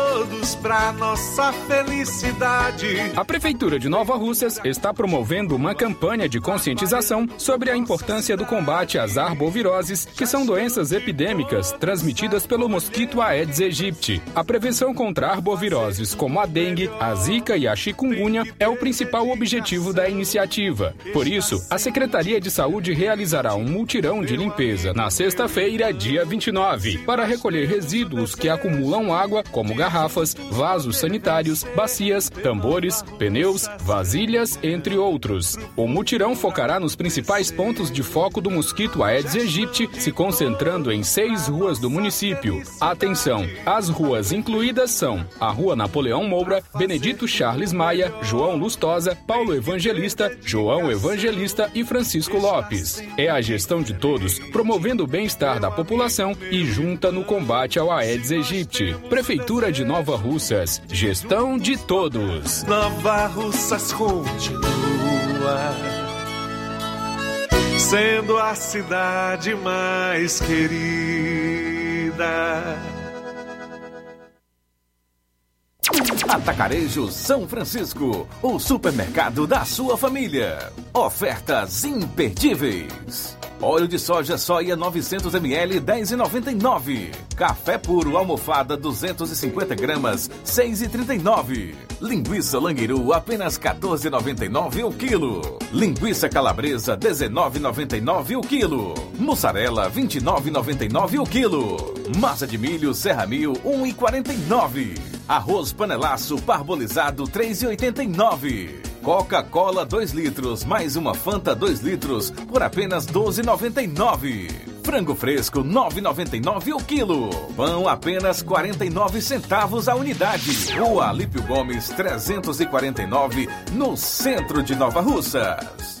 para nossa felicidade. A Prefeitura de Nova Russas está promovendo uma campanha de conscientização sobre a importância do combate às arboviroses, que são doenças epidêmicas transmitidas pelo mosquito Aedes aegypti. A prevenção contra arboviroses como a dengue, a zika e a chikungunya é o principal objetivo da iniciativa. Por isso, a Secretaria de Saúde realizará um multirão de limpeza na sexta-feira, dia 29, para recolher resíduos que acumulam água, como garrafas, vasos sanitários, bacias, tambores, pneus, vasilhas, entre outros. O mutirão focará nos principais pontos de foco do mosquito Aedes aegypti, se concentrando em seis ruas do município. Atenção! As ruas incluídas são a Rua Napoleão Moura, Benedito Charles Maia, João Lustosa, Paulo Evangelista, João Evangelista e Francisco Lopes. É a gestão de todos, promovendo o bem-estar da população e junta no combate ao Aedes aegypti. Prefeitura de Nova Russas. Gestão de todos. Nova Russas continua sendo a cidade mais querida. Atacarejo São Francisco, o supermercado da sua família. Ofertas imperdíveis. Óleo de soja soia 900 ml 10,99. Café puro almofada 250 gramas 6,39. Linguiça languiru apenas 14,99 o quilo. Linguiça calabresa 19,99 o quilo. Mussarela 29,99 o quilo. Massa de milho Serra Mil 1,49. Arroz panelaço parbolizado 3,89. Coca-Cola 2 litros, mais uma Fanta 2 litros, por apenas 12,99. Frango fresco 9,99 o quilo. Pão apenas 49 centavos a unidade. Rua Alípio Gomes 349, no centro de Nova Russas.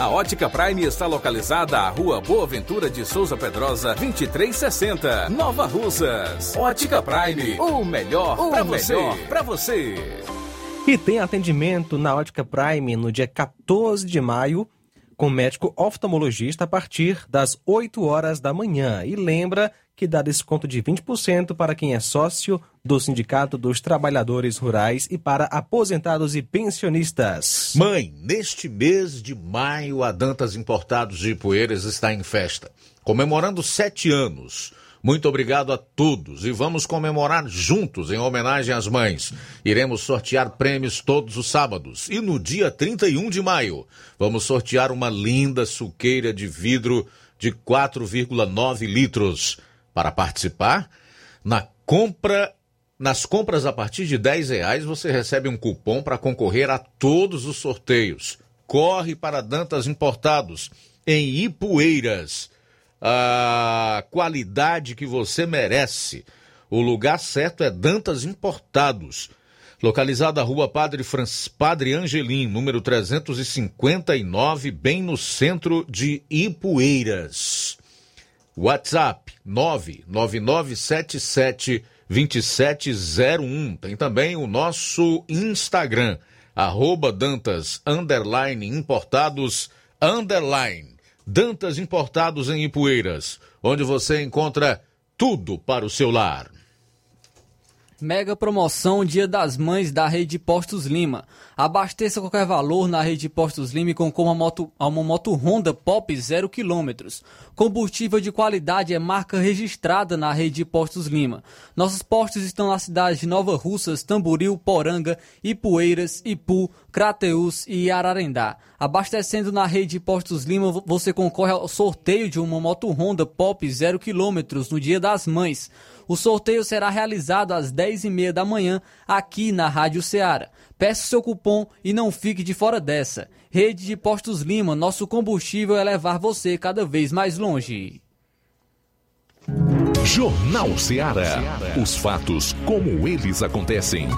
A Ótica Prime está localizada à Rua Boa Ventura de Souza Pedrosa, 2360, Nova Russas. Ótica Prime, o melhor para você. Para você. E tem atendimento na Ótica Prime no dia 14 de maio com médico oftalmologista a partir das 8 horas da manhã. E lembra que dá desconto de 20% para quem é sócio do Sindicato dos Trabalhadores Rurais e para aposentados e pensionistas. Mãe, neste mês de maio, a Dantas Importados de Ipueiras está em festa, comemorando sete anos. Muito obrigado a todos e vamos comemorar juntos em homenagem às mães. Iremos sortear prêmios todos os sábados e no dia 31 de maio vamos sortear uma linda suqueira de vidro de 4,9 litros. Para participar, na compra, nas compras a partir de 10 reais você recebe um cupom para concorrer a todos os sorteios. Corre para Dantas Importados, em Ipueiras. A qualidade que você merece. O lugar certo é Dantas Importados. Localizada na rua Padre, Franz, Padre Angelim, número 359, bem no centro de Ipueiras. WhatsApp 99977 2701. Tem também o nosso Instagram, arroba Dantas underline importados underline. Dantas Importados em Ipueiras, onde você encontra tudo para o seu lar. Mega promoção Dia das Mães da Rede Postos Lima. Abasteça qualquer valor na Rede Postos Lima e concorra a uma moto Honda Pop 0 km. Combustível de qualidade é marca registrada na Rede Postos Lima. Nossos postos estão nas cidades de Nova Russas, Tamboril, Poranga, Ipueiras, Ipu, Crateus e Ararendá. Abastecendo na Rede Postos Lima, você concorre ao sorteio de uma moto Honda Pop 0 km no Dia das Mães. O sorteio será realizado às 10h30 da manhã aqui na Rádio Ceará. Peça seu cupom e não fique de fora dessa. Rede de Postos Lima, nosso combustível é levar você cada vez mais longe. Jornal Ceará. Os fatos como eles acontecem.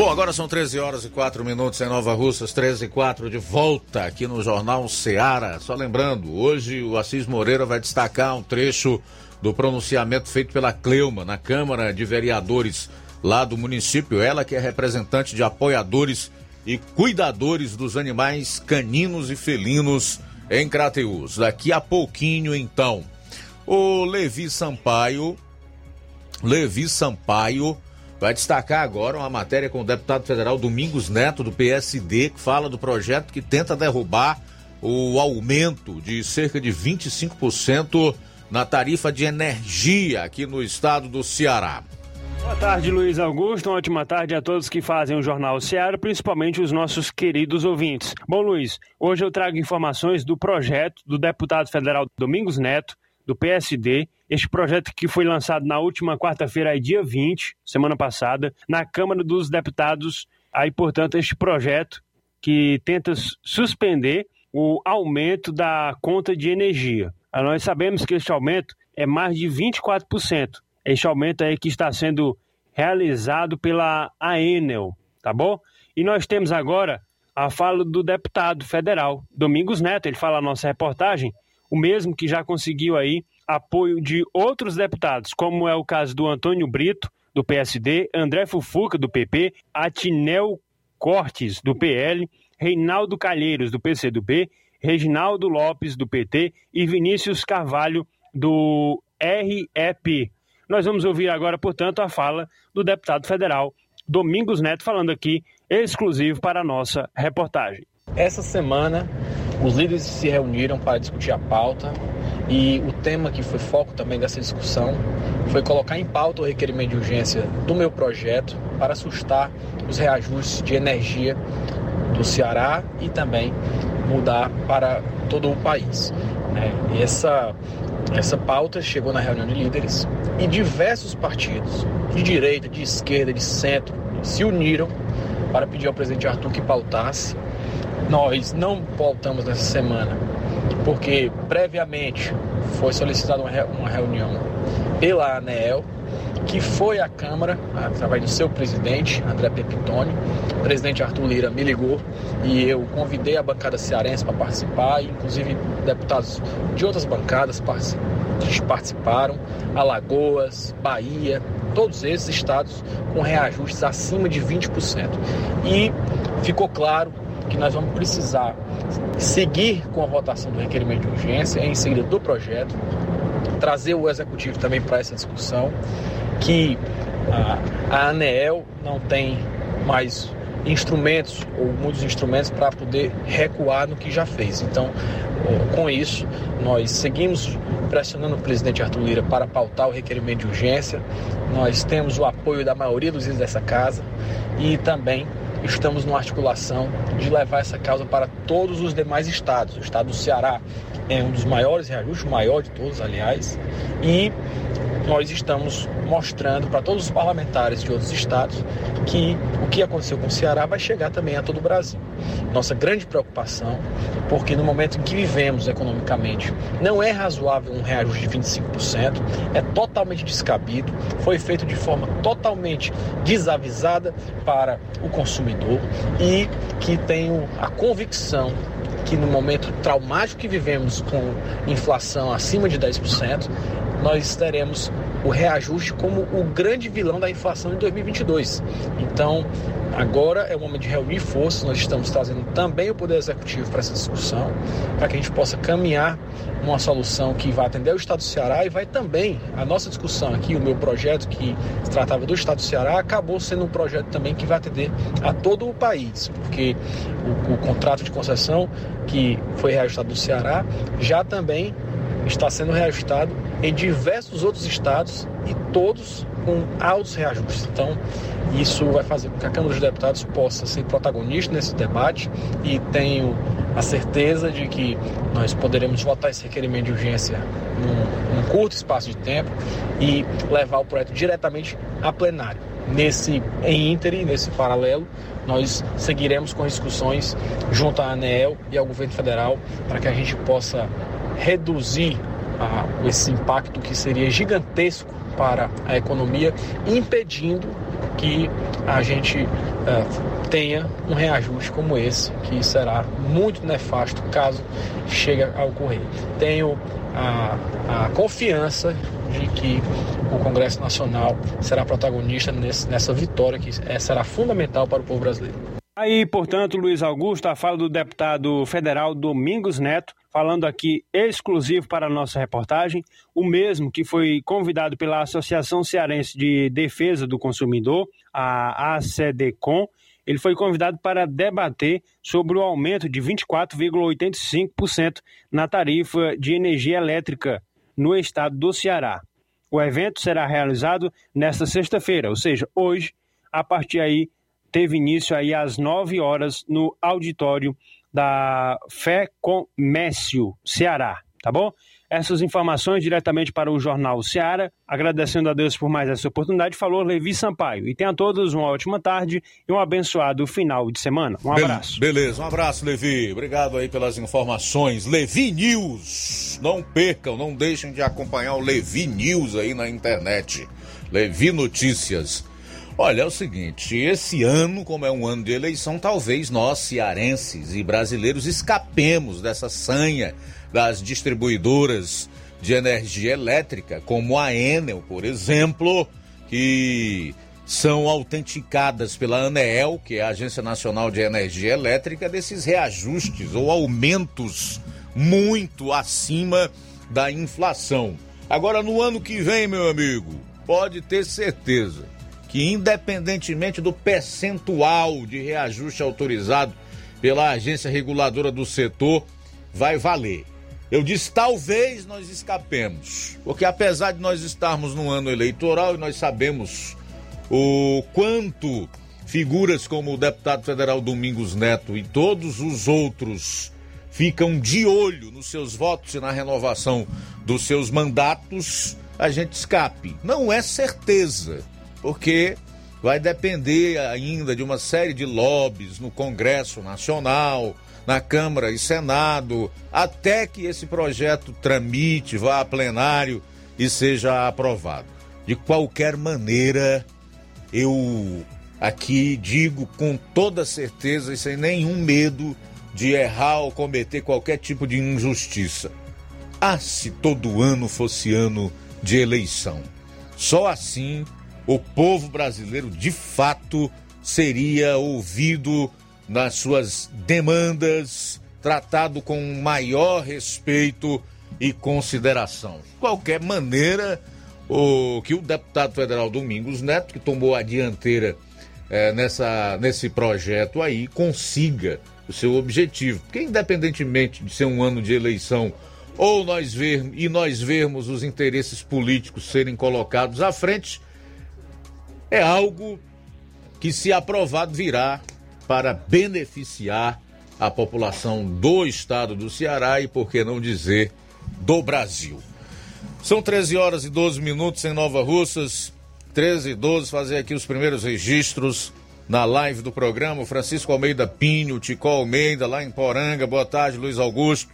Bom, agora são 13 horas e 4 minutos em Nova Russas, 13 e 4 de volta aqui no Jornal Seara. Só lembrando, hoje o Assis Moreira vai destacar um trecho do pronunciamento feito pela Cleuma na Câmara de Vereadores lá do município. Ela que é representante de apoiadores e cuidadores dos animais caninos e felinos em Crateus. Daqui a pouquinho, então, o Levi Sampaio. Levi Sampaio vai destacar agora uma matéria com o deputado federal Domingos Neto, do PSD, que fala do projeto que tenta derrubar o aumento de cerca de 25% na tarifa de energia aqui no estado do Ceará. Boa tarde, Luiz Augusto. Uma ótima tarde a todos que fazem o Jornal Ceará, principalmente os nossos queridos ouvintes. Bom, Luiz, hoje eu trago informações do projeto do deputado federal Domingos Neto, do PSD, este projeto que foi lançado na última quarta-feira, dia 20, semana passada, na Câmara dos Deputados. Aí, portanto, este projeto que tenta suspender o aumento da conta de energia. Ah, nós sabemos que este aumento é mais de 24%. Este aumento aí que está sendo realizado pela AENEL, tá bom? E nós temos agora a fala do deputado federal, Domingos Neto, ele fala na nossa reportagem, o mesmo que já conseguiu aí apoio de outros deputados, como é o caso do Antônio Brito, do PSD, André Fufuca, do PP, Atinel Cortes, do PL, Reinaldo Calheiros, do PCdoB, Reginaldo Lopes, do PT e Vinícius Carvalho, do REP. Nós vamos ouvir agora, portanto, a fala do deputado federal Domingos Neto, falando aqui exclusivo para a nossa reportagem. Essa semana, os líderes se reuniram para discutir a pauta e o tema que foi foco também dessa discussão foi colocar em pauta o requerimento de urgência do meu projeto para assustar os reajustes de energia do Ceará e também mudar para todo o país. E essa, essa pauta chegou na reunião de líderes e diversos partidos, de direita, de esquerda, de centro, se uniram para pedir ao presidente Arthur que pautasse. Nós não pautamos nessa semana porque previamente foi solicitada uma reunião pela ANEEL, que foi à Câmara, através do seu presidente, André Pepitone. O presidente Arthur Lira me ligou e eu convidei a bancada cearense para participar, inclusive deputados de outras bancadas participaram, Alagoas, Bahia, todos esses estados com reajustes acima de 20%. E ficou claro que nós vamos precisar seguir com a votação do requerimento de urgência em seguida do projeto, trazer o executivo também para essa discussão, que a, a ANEEL não tem mais instrumentos ou muitos instrumentos para poder recuar no que já fez. Então, com isso, nós seguimos pressionando o presidente Arthur Lira para pautar o requerimento de urgência. Nós temos o apoio da maioria dos líderes dessa casa e também estamos numa articulação de levar essa causa para todos os demais estados. O estado do Ceará é um dos maiores reajustes, o maior de todos, aliás, e nós estamos mostrando para todos os parlamentares de outros estados que o que aconteceu com o Ceará vai chegar também a todo o Brasil. Nossa grande preocupação, porque no momento em que vivemos economicamente, não é razoável um reajuste de 25%, é totalmente descabido, foi feito de forma totalmente desavisada para o consumidor e que tenho a convicção que no momento traumático que vivemos com inflação acima de 10%, nós teremos o reajuste como o grande vilão da inflação em 2022. Então, agora é o momento de reunir forças, nós estamos trazendo também o Poder Executivo para essa discussão, para que a gente possa caminhar uma solução que vai atender o Estado do Ceará e vai também, a nossa discussão aqui, o meu projeto que se tratava do Estado do Ceará, acabou sendo um projeto também que vai atender a todo o país, porque o, o contrato de concessão que foi reajustado no Ceará já também está sendo reajustado em diversos outros estados e todos com altos reajustes. Então, isso vai fazer com que a Câmara dos Deputados possa ser protagonista nesse debate e tenho a certeza de que nós poderemos votar esse requerimento de urgência num, num curto espaço de tempo e levar o projeto diretamente a plenário. Nesse em ínterim, nesse paralelo, nós seguiremos com discussões junto à ANEEL e ao governo federal para que a gente possa reduzir ah, esse impacto que seria gigantesco para a economia, impedindo que a gente ah, tenha um reajuste como esse, que será muito nefasto caso chegue a ocorrer. Tenho a, a confiança de que o Congresso Nacional será protagonista nesse, nessa vitória que é, será fundamental para o povo brasileiro. Aí, portanto, Luiz Augusto, a fala do deputado federal Domingos Neto, falando aqui exclusivo para a nossa reportagem, o mesmo que foi convidado pela Associação Cearense de Defesa do Consumidor, a ACDCOM, ele foi convidado para debater sobre o aumento de 24,85% na tarifa de energia elétrica no estado do Ceará. O evento será realizado nesta sexta-feira, ou seja, hoje, a partir aí teve início aí às 9 horas no auditório da Fé Comércio Ceará, tá bom? Essas informações diretamente para o Jornal Ceará. Agradecendo a Deus por mais essa oportunidade, falou Levi Sampaio. E tenha a todos uma ótima tarde e um abençoado final de semana. Um abraço. Be beleza, um abraço, Levi. Obrigado aí pelas informações. Levi News. Não percam, não deixem de acompanhar o Levi News aí na internet. Levi Notícias. Olha, é o seguinte, esse ano, como é um ano de eleição, talvez nós, cearenses e brasileiros, escapemos dessa sanha das distribuidoras de energia elétrica, como a Enel, por exemplo, que são autenticadas pela ANEEL, que é a Agência Nacional de Energia Elétrica, desses reajustes ou aumentos muito acima da inflação. Agora, no ano que vem, meu amigo, pode ter certeza que, independentemente do percentual de reajuste autorizado pela agência reguladora do setor, vai valer. Eu disse, talvez nós escapemos, porque apesar de nós estarmos no ano eleitoral e nós sabemos o quanto figuras como o deputado federal Domingos Neto e todos os outros ficam de olho nos seus votos e na renovação dos seus mandatos, a gente escape. Não é certeza, porque vai depender ainda de uma série de lobbies no Congresso Nacional, na Câmara e Senado, até que esse projeto tramite, vá a plenário e seja aprovado. De qualquer maneira, eu aqui digo com toda certeza e sem nenhum medo de errar ou cometer qualquer tipo de injustiça. Ah, se todo ano fosse ano de eleição. Só assim o povo brasileiro de fato seria ouvido nas suas demandas, tratado com maior respeito e consideração. De qualquer maneira, o que o deputado federal Domingos Neto, que tomou a dianteira é, nessa, nesse projeto aí, consiga o seu objetivo. Porque independentemente de ser um ano de eleição ou nós ver, e nós vermos os interesses políticos serem colocados à frente, é algo que, se aprovado, virá para beneficiar a população do estado do Ceará e, por que não dizer, do Brasil. São 13 horas e 12 minutos em Nova Russas, 13 e 12, fazer aqui os primeiros registros na live do programa. Francisco Almeida Pinho, Tico Almeida, lá em Poranga. Boa tarde, Luiz Augusto.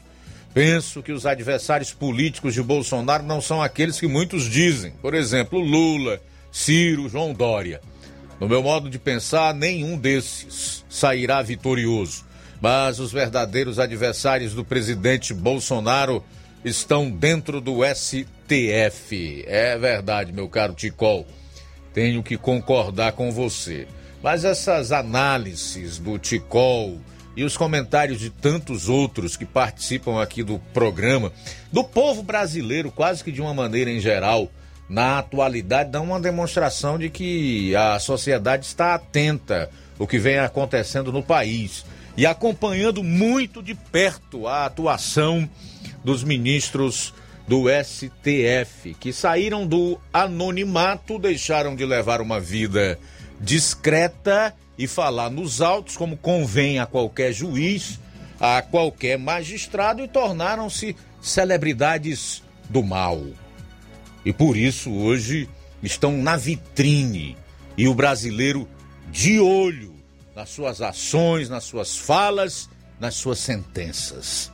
Penso que os adversários políticos de Bolsonaro não são aqueles que muitos dizem. Por exemplo, Lula, Ciro, João Dória. No meu modo de pensar, nenhum desses sairá vitorioso. Mas os verdadeiros adversários do presidente Bolsonaro estão dentro do STF. É verdade, meu caro Ticol. Tenho que concordar com você. Mas essas análises do Ticol e os comentários de tantos outros que participam aqui do programa, do povo brasileiro, quase que de uma maneira em geral, na atualidade, dão uma demonstração de que a sociedade está atenta ao que vem acontecendo no país e acompanhando muito de perto a atuação dos ministros do STF, que saíram do anonimato, deixaram de levar uma vida discreta e falar nos autos como convém a qualquer juiz, a qualquer magistrado e tornaram-se celebridades do mal. E por isso hoje estão na vitrine e o brasileiro de olho nas suas ações, nas suas falas, nas suas sentenças.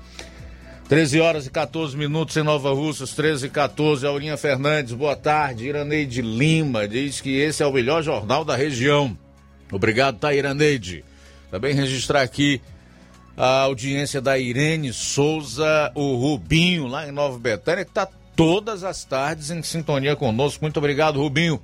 13 horas e 14 minutos em Nova Russas, 13 e 14. Aurinha Fernandes, boa tarde. Iraneide Lima diz que esse é o melhor jornal da região. Obrigado, tá, Iraneide. Também registrar aqui a audiência da Irene Souza, o Rubinho, lá em Nova Betânia, que está todas as tardes em sintonia conosco. Muito obrigado, Rubinho.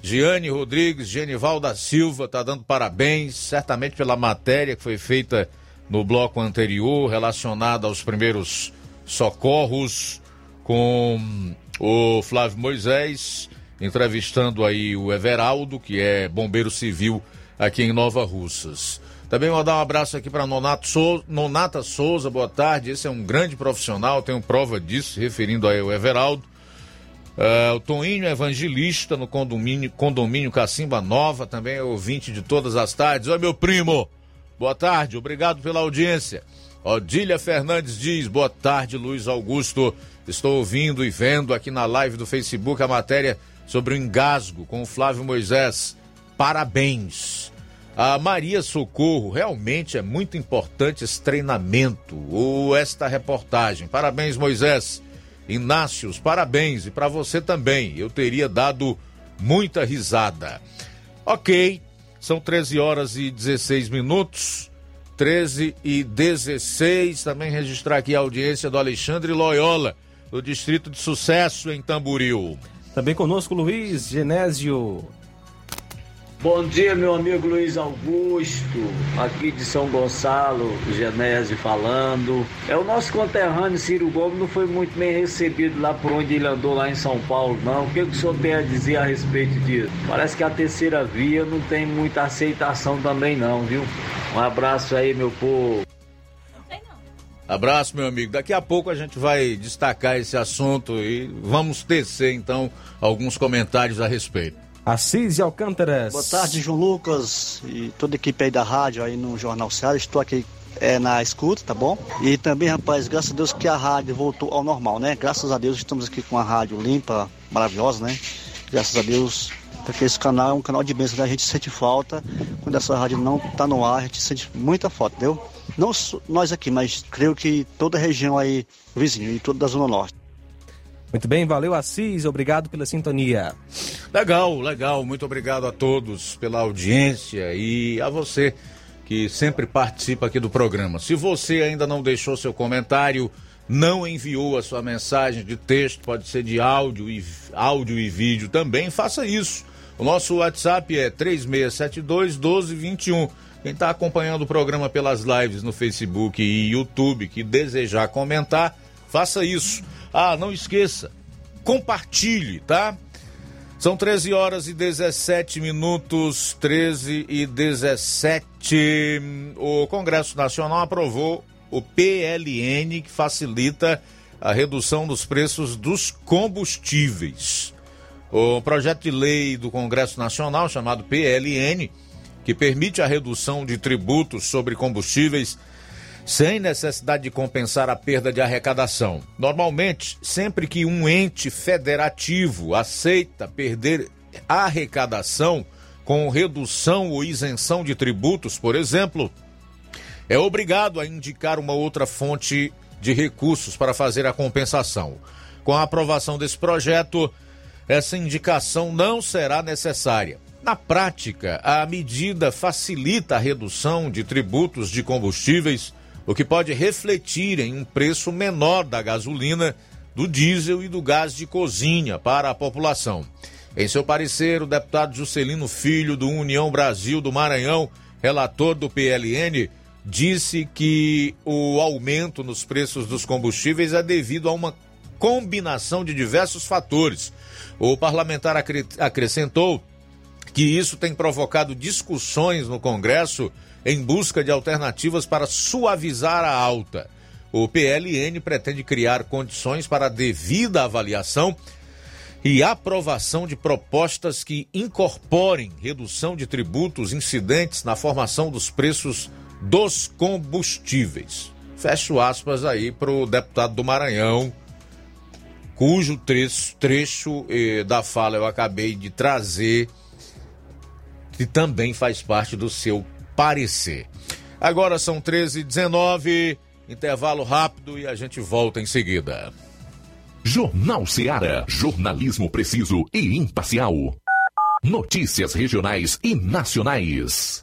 Giane Rodrigues, Genival da Silva, está dando parabéns, certamente pela matéria que foi feita no bloco anterior, relacionada aos primeiros socorros, com o Flávio Moisés, entrevistando aí o Everaldo, que é bombeiro civil aqui em Nova Russas. Também mandar um abraço aqui para Sou... Nonata Souza, boa tarde. Esse é um grande profissional, tenho prova disso, referindo aí ao Everaldo. Uh, o Toninho Evangelista no condomínio, condomínio Cacimba Nova, também é ouvinte de todas as tardes. Oi, meu primo, boa tarde, obrigado pela audiência. Odília Fernandes diz: boa tarde, Luiz Augusto. Estou ouvindo e vendo aqui na live do Facebook a matéria sobre o engasgo com o Flávio Moisés. Parabéns. A Maria Socorro, realmente é muito importante esse treinamento ou esta reportagem. Parabéns, Moisés. Inácios, parabéns e para você também. Eu teria dado muita risada. Ok, são 13 horas e 16 minutos. 13 e 16. Também registrar aqui a audiência do Alexandre Loyola, do Distrito de Sucesso em Tamboril. Também conosco Luiz Genésio Bom dia, meu amigo Luiz Augusto, aqui de São Gonçalo, Genésio falando. É o nosso conterrâneo Ciro Gomes não foi muito bem recebido lá por onde ele andou lá em São Paulo, não. O que, que o senhor tem a dizer a respeito disso? Parece que a terceira via não tem muita aceitação também não, viu? Um abraço aí, meu povo. Abraço, meu amigo. Daqui a pouco a gente vai destacar esse assunto e vamos tecer então alguns comentários a respeito. Assis Alcântaras. Boa tarde, João Lucas e toda a equipe aí da rádio aí no Jornal Ceará. Estou aqui é, na escuta, tá bom? E também, rapaz, graças a Deus que a rádio voltou ao normal, né? Graças a Deus estamos aqui com a rádio limpa, maravilhosa, né? Graças a Deus, porque esse canal é um canal de bênção, né? A gente sente falta quando essa rádio não tá no ar, a gente sente muita falta, entendeu? Não nós aqui, mas creio que toda a região aí vizinha e toda a Zona Norte. Muito bem, valeu Assis, obrigado pela sintonia. Legal, legal, muito obrigado a todos pela audiência e a você que sempre participa aqui do programa. Se você ainda não deixou seu comentário, não enviou a sua mensagem de texto, pode ser de áudio e, áudio e vídeo também, faça isso. O nosso WhatsApp é 3672 1221. Quem está acompanhando o programa pelas lives no Facebook e YouTube que desejar comentar, faça isso. Ah, não esqueça, compartilhe, tá? São 13 horas e 17 minutos, 13 e 17. O Congresso Nacional aprovou o PLN, que facilita a redução dos preços dos combustíveis. O projeto de lei do Congresso Nacional, chamado PLN, que permite a redução de tributos sobre combustíveis sem necessidade de compensar a perda de arrecadação. Normalmente, sempre que um ente federativo aceita perder arrecadação com redução ou isenção de tributos, por exemplo, é obrigado a indicar uma outra fonte de recursos para fazer a compensação. Com a aprovação desse projeto, essa indicação não será necessária. Na prática, a medida facilita a redução de tributos de combustíveis o que pode refletir em um preço menor da gasolina, do diesel e do gás de cozinha para a população. Em seu parecer, o deputado Juscelino Filho, do União Brasil do Maranhão, relator do PLN, disse que o aumento nos preços dos combustíveis é devido a uma combinação de diversos fatores. O parlamentar acrescentou que isso tem provocado discussões no Congresso em busca de alternativas para suavizar a alta. O PLN pretende criar condições para a devida avaliação e aprovação de propostas que incorporem redução de tributos incidentes na formação dos preços dos combustíveis. Fecho aspas aí para o deputado do Maranhão, cujo trecho, trecho eh, da fala eu acabei de trazer, que também faz parte do seu parecer. Agora são 13h19, intervalo rápido e a gente volta em seguida. Jornal Seara. Jornalismo preciso e imparcial. Notícias regionais e nacionais.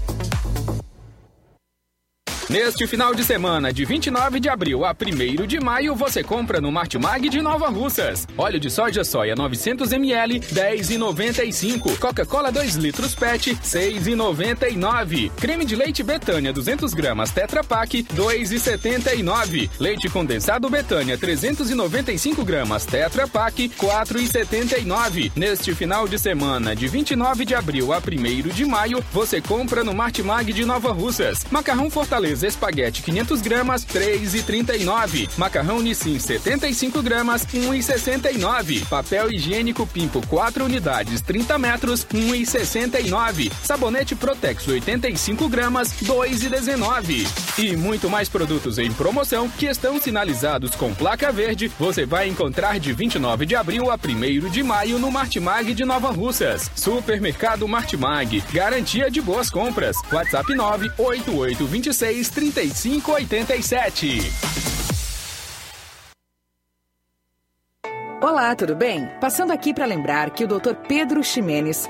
Neste final de semana, de 29 de abril a 1 de maio, você compra no Martimag de Nova Russas. Óleo de soja soia 900ml, 10,95. Coca-Cola 2 litros PET, 6,99. Creme de leite Betânia 200 gramas Tetra Pak, 2,79. Leite condensado Betânia 395 gramas Tetra Pak, 4,79. Neste final de semana, de 29 de abril a 1 de maio, você compra no Martimag de Nova Russas. Macarrão Fortaleza espaguete 500 gramas, 3,39. Macarrão Nissin 75 gramas, 1,69. Papel higiênico Pimpo 4 unidades, 30 metros, 1,69. Sabonete Protex 85 gramas, 2,19. E muito mais produtos em promoção que estão sinalizados com placa verde. Você vai encontrar de 29 de abril a 1 de maio no Martimag de Nova Russas. Supermercado Martimag, garantia de boas compras. WhatsApp 98826 3587. Olá, tudo bem? Passando aqui para lembrar que o Dr. Pedro Ximenes,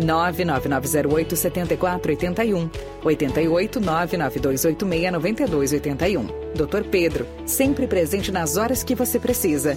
99908 7481 88 99286 9281. Dr. Pedro, sempre presente nas horas que você precisa.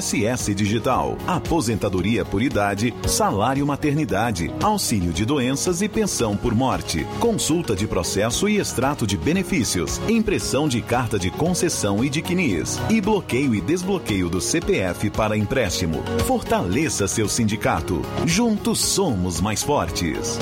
INSS Digital, aposentadoria por idade, salário maternidade, auxílio de doenças e pensão por morte, consulta de processo e extrato de benefícios, impressão de carta de concessão e de CNIS, e bloqueio e desbloqueio do CPF para empréstimo. Fortaleça seu sindicato. Juntos somos mais fortes.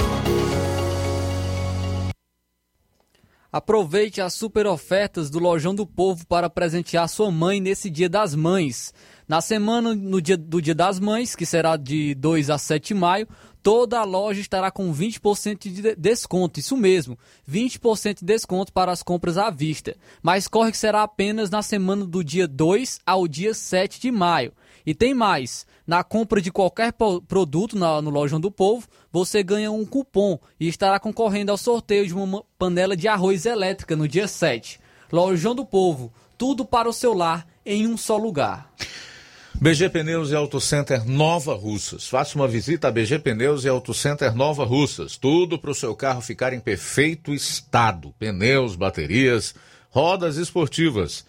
Aproveite as super ofertas do Lojão do Povo para presentear sua mãe nesse Dia das Mães. Na semana no dia, do Dia das Mães, que será de 2 a 7 de maio, toda a loja estará com 20% de desconto. Isso mesmo, 20% de desconto para as compras à vista. Mas corre que será apenas na semana do dia 2 ao dia 7 de maio. E tem mais: na compra de qualquer produto na, no Lojão do Povo, você ganha um cupom e estará concorrendo ao sorteio de uma panela de arroz elétrica no dia 7. Lojão do Povo, tudo para o seu lar em um só lugar. BG Pneus e Auto Center Nova Russas. Faça uma visita a BG Pneus e Auto Center Nova Russas. Tudo para o seu carro ficar em perfeito estado: pneus, baterias, rodas esportivas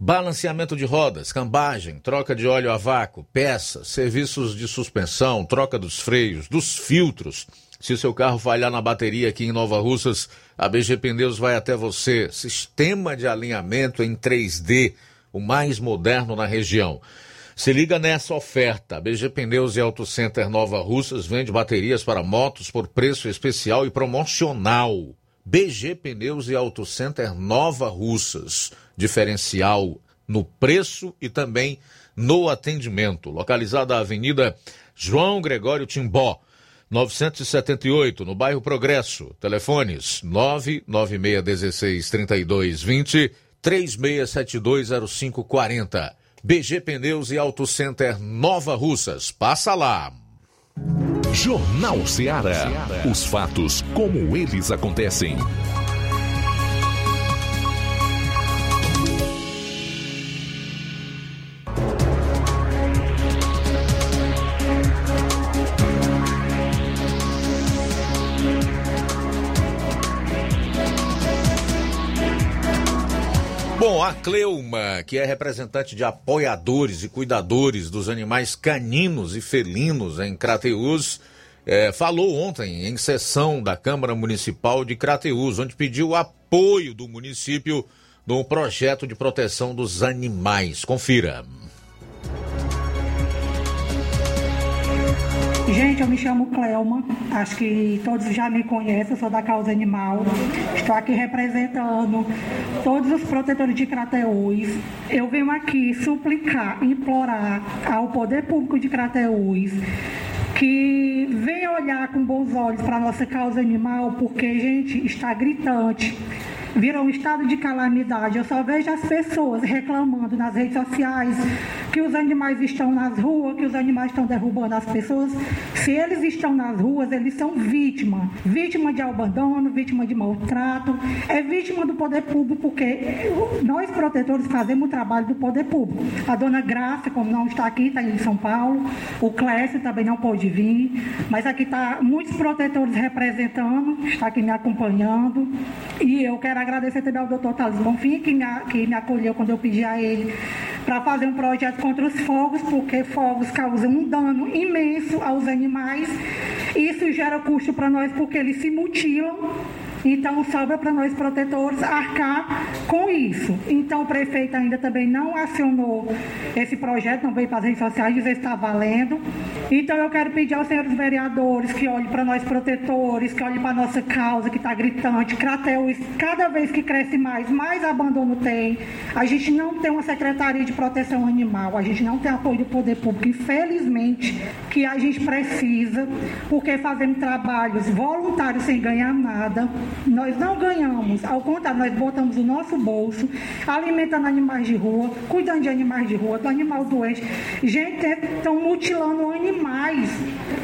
Balanceamento de rodas, cambagem, troca de óleo a vácuo, peças, serviços de suspensão, troca dos freios, dos filtros. Se seu carro falhar na bateria aqui em Nova Russas, a BG Pneus vai até você. Sistema de alinhamento em 3D, o mais moderno na região. Se liga nessa oferta. A BG Pneus e Auto Center Nova Russas vende baterias para motos por preço especial e promocional. BG Pneus e Auto Center Nova Russas diferencial no preço e também no atendimento. Localizada na Avenida João Gregório Timbó, 978, no bairro Progresso. Telefones 996163220, 36720540. BG Pneus e Auto Center Nova Russas. Passa lá. Jornal Ceará. Os fatos como eles acontecem. A Cleuma, que é representante de apoiadores e cuidadores dos animais caninos e felinos em Crateús, é, falou ontem em sessão da Câmara Municipal de Crateús, onde pediu apoio do município no projeto de proteção dos animais. Confira. Gente, eu me chamo Clelma, acho que todos já me conhecem, eu sou da causa animal. Estou aqui representando todos os protetores de Crateús. Eu venho aqui suplicar, implorar ao poder público de Crateús que venha olhar com bons olhos para a nossa causa animal, porque, gente, está gritante virou um estado de calamidade. Eu só vejo as pessoas reclamando nas redes sociais que os animais estão nas ruas, que os animais estão derrubando as pessoas. Se eles estão nas ruas, eles são vítimas. Vítima de abandono, vítima de maltrato, é vítima do poder público, porque nós protetores fazemos o trabalho do poder público. A dona Graça, como não está aqui, está em São Paulo, o Clécio também não pôde vir, mas aqui está muitos protetores representando, está aqui me acompanhando. E eu quero agradecer também ao doutor Thales Bonfim, que me, que me acolheu quando eu pedi a ele para fazer um projeto contra os fogos, porque fogos causam um dano imenso aos animais. Isso gera custo para nós porque eles se mutilam então, sobra para nós protetores arcar com isso. Então, o prefeito ainda também não acionou esse projeto, não veio para as redes sociais dizer se está valendo. Então, eu quero pedir aos senhores vereadores que olhem para nós protetores, que olhem para a nossa causa, que está gritante. Crateus, cada vez que cresce mais, mais abandono tem. A gente não tem uma secretaria de proteção animal, a gente não tem apoio do poder público, infelizmente, que a gente precisa, porque fazemos trabalhos voluntários sem ganhar nada. Nós não ganhamos, ao contrário, nós botamos o nosso bolso, alimentando animais de rua, cuidando de animais de rua, do animal doente. Gente, estão mutilando animais.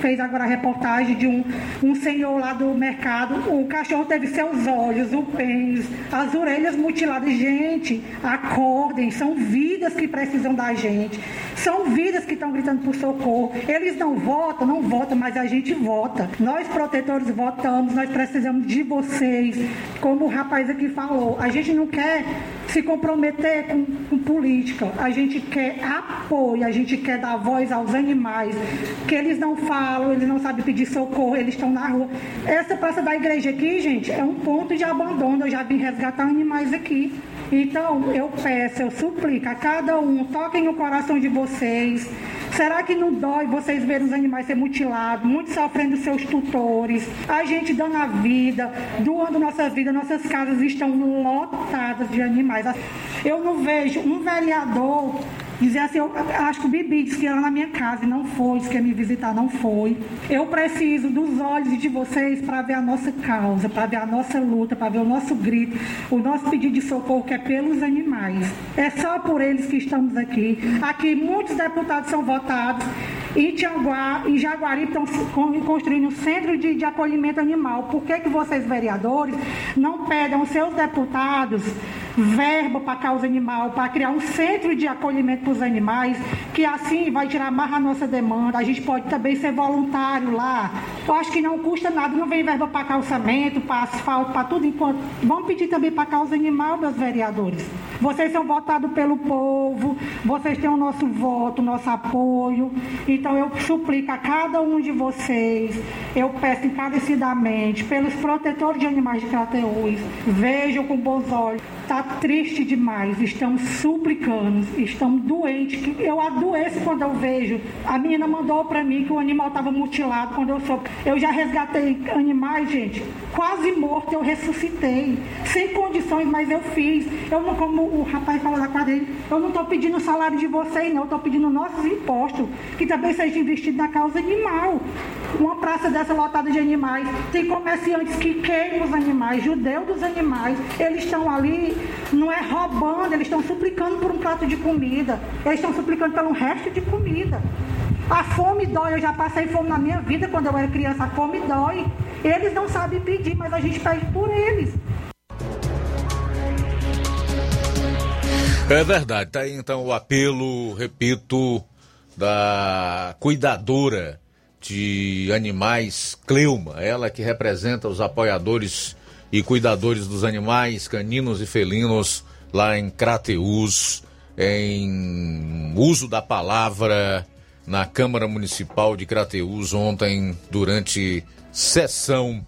Fez agora a reportagem de um, um senhor lá do mercado, o cachorro teve seus olhos, o pênis, as orelhas mutiladas. Gente, acordem, são vidas que precisam da gente. São vidas que estão gritando por socorro. Eles não votam, não votam, mas a gente vota. Nós, protetores, votamos, nós precisamos de vocês vocês, como o rapaz aqui falou, a gente não quer se comprometer com, com, política, a gente quer apoio, a gente quer dar voz aos animais, que eles não falam, eles não sabem pedir socorro, eles estão na rua. Essa praça da igreja aqui, gente, é um ponto de abandono, eu já vim resgatar animais aqui. Então, eu peço, eu suplico a cada um, toquem no coração de vocês. Será que não dói vocês verem os animais ser mutilados, muitos sofrendo seus tutores, a gente dando a vida, doando nossa vida, nossas casas estão lotadas de animais. Eu não vejo um vereador Dizer assim, eu acho que o Bibi disse que ia na minha casa e não foi, disse que ia me visitar, não foi. Eu preciso dos olhos de vocês para ver a nossa causa, para ver a nossa luta, para ver o nosso grito, o nosso pedido de socorro que é pelos animais. É só por eles que estamos aqui. Aqui muitos deputados são votados. Em Tianguá, em Jaguari estão construindo um centro de, de acolhimento animal. Por que, que vocês, vereadores, não pedem aos seus deputados verba para causa animal, para criar um centro de acolhimento para os animais, que assim vai tirar mais a nossa demanda. A gente pode também ser voluntário lá. Eu acho que não custa nada, não vem verba para calçamento, para asfalto, para tudo enquanto. Vamos pedir também para causa animal, meus vereadores. Vocês são votados pelo povo, vocês têm o nosso voto, o nosso apoio. Então eu suplico a cada um de vocês, eu peço encarecidamente, pelos protetores de animais de Crateús, vejam com bons olhos. Está triste demais, estamos suplicando, estamos doentes. Eu adoeço quando eu vejo. A menina mandou para mim que o animal estava mutilado quando eu sou. Eu já resgatei animais, gente, quase morto, eu ressuscitei. Sem condições, mas eu fiz. Eu não, como o rapaz falou da quadrilha, eu não estou pedindo o salário de vocês, não, eu estou pedindo nossos impostos, que também seja investido na causa animal. Uma praça dessa lotada de animais, tem comerciantes que queimam os animais, judeus dos animais, eles estão ali, não é roubando, eles estão suplicando por um prato de comida, eles estão suplicando pelo resto de comida. A fome dói, eu já passei fome na minha vida quando eu era criança, a fome dói. Eles não sabem pedir, mas a gente pede por eles. É verdade, tá aí então o apelo, repito, da cuidadora de animais, Cleuma, ela que representa os apoiadores e cuidadores dos animais, caninos e felinos lá em Crateus, em uso da palavra na Câmara Municipal de Crateus ontem durante sessão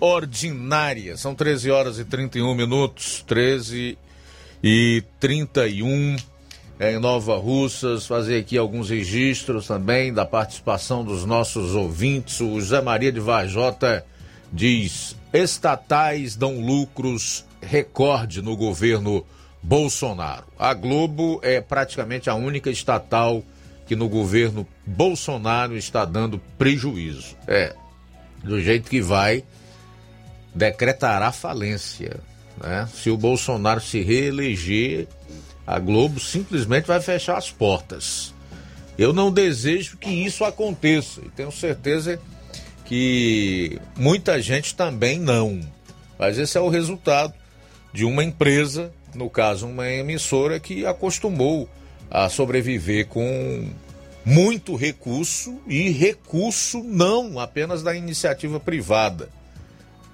ordinária. São 13 horas e 31 minutos, 13 e 31 em Nova Russas, fazer aqui alguns registros também da participação dos nossos ouvintes. O José Maria de Vajota diz: estatais dão lucros recorde no governo Bolsonaro. A Globo é praticamente a única estatal que no governo Bolsonaro está dando prejuízo. É, do jeito que vai, decretará falência. Né? Se o Bolsonaro se reeleger, a Globo simplesmente vai fechar as portas. Eu não desejo que isso aconteça e tenho certeza que muita gente também não. Mas esse é o resultado de uma empresa, no caso uma emissora, que acostumou a sobreviver com muito recurso e recurso não apenas da iniciativa privada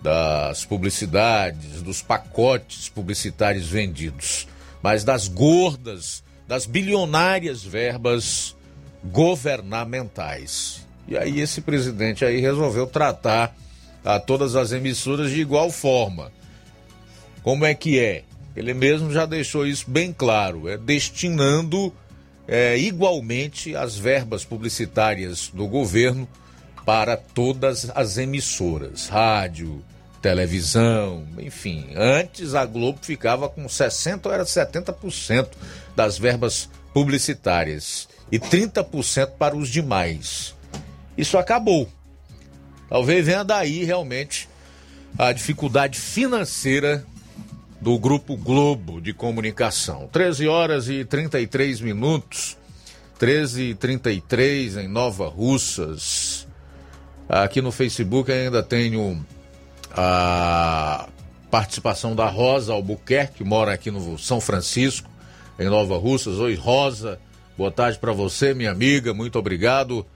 das publicidades, dos pacotes publicitários vendidos, mas das gordas, das bilionárias verbas governamentais. E aí esse presidente aí resolveu tratar a todas as emissoras de igual forma. Como é que é? Ele mesmo já deixou isso bem claro, é destinando é, igualmente as verbas publicitárias do governo para todas as emissoras, rádio, televisão, enfim. Antes a Globo ficava com 60% ou era 70% das verbas publicitárias e 30% para os demais. Isso acabou. Talvez venha daí realmente a dificuldade financeira do Grupo Globo de Comunicação. 13 horas e 33 minutos, 13 e 33 em Nova Russas. Aqui no Facebook ainda tenho a participação da Rosa Albuquerque, que mora aqui no São Francisco, em Nova Russas. Oi, Rosa. Boa tarde para você, minha amiga. Muito obrigado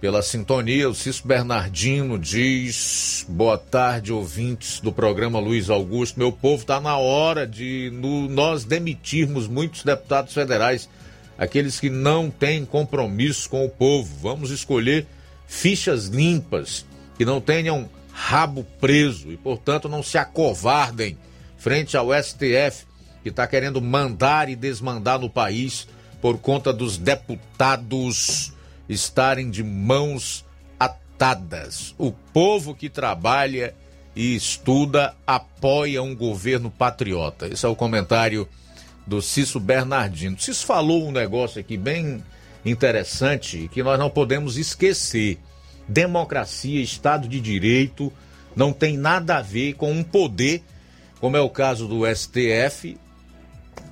pela sintonia. O Cício Bernardino diz: boa tarde, ouvintes do programa Luiz Augusto. Meu povo, está na hora de no, nós demitirmos muitos deputados federais, aqueles que não têm compromisso com o povo. Vamos escolher fichas limpas, que não tenham rabo preso e, portanto, não se acovardem frente ao STF, que está querendo mandar e desmandar no país por conta dos deputados estarem de mãos atadas. O povo que trabalha e estuda apoia um governo patriota. Esse é o comentário do Cício Bernardino. Cício falou um negócio aqui bem interessante que nós não podemos esquecer. Democracia, Estado de Direito não tem nada a ver com um poder, como é o caso do STF,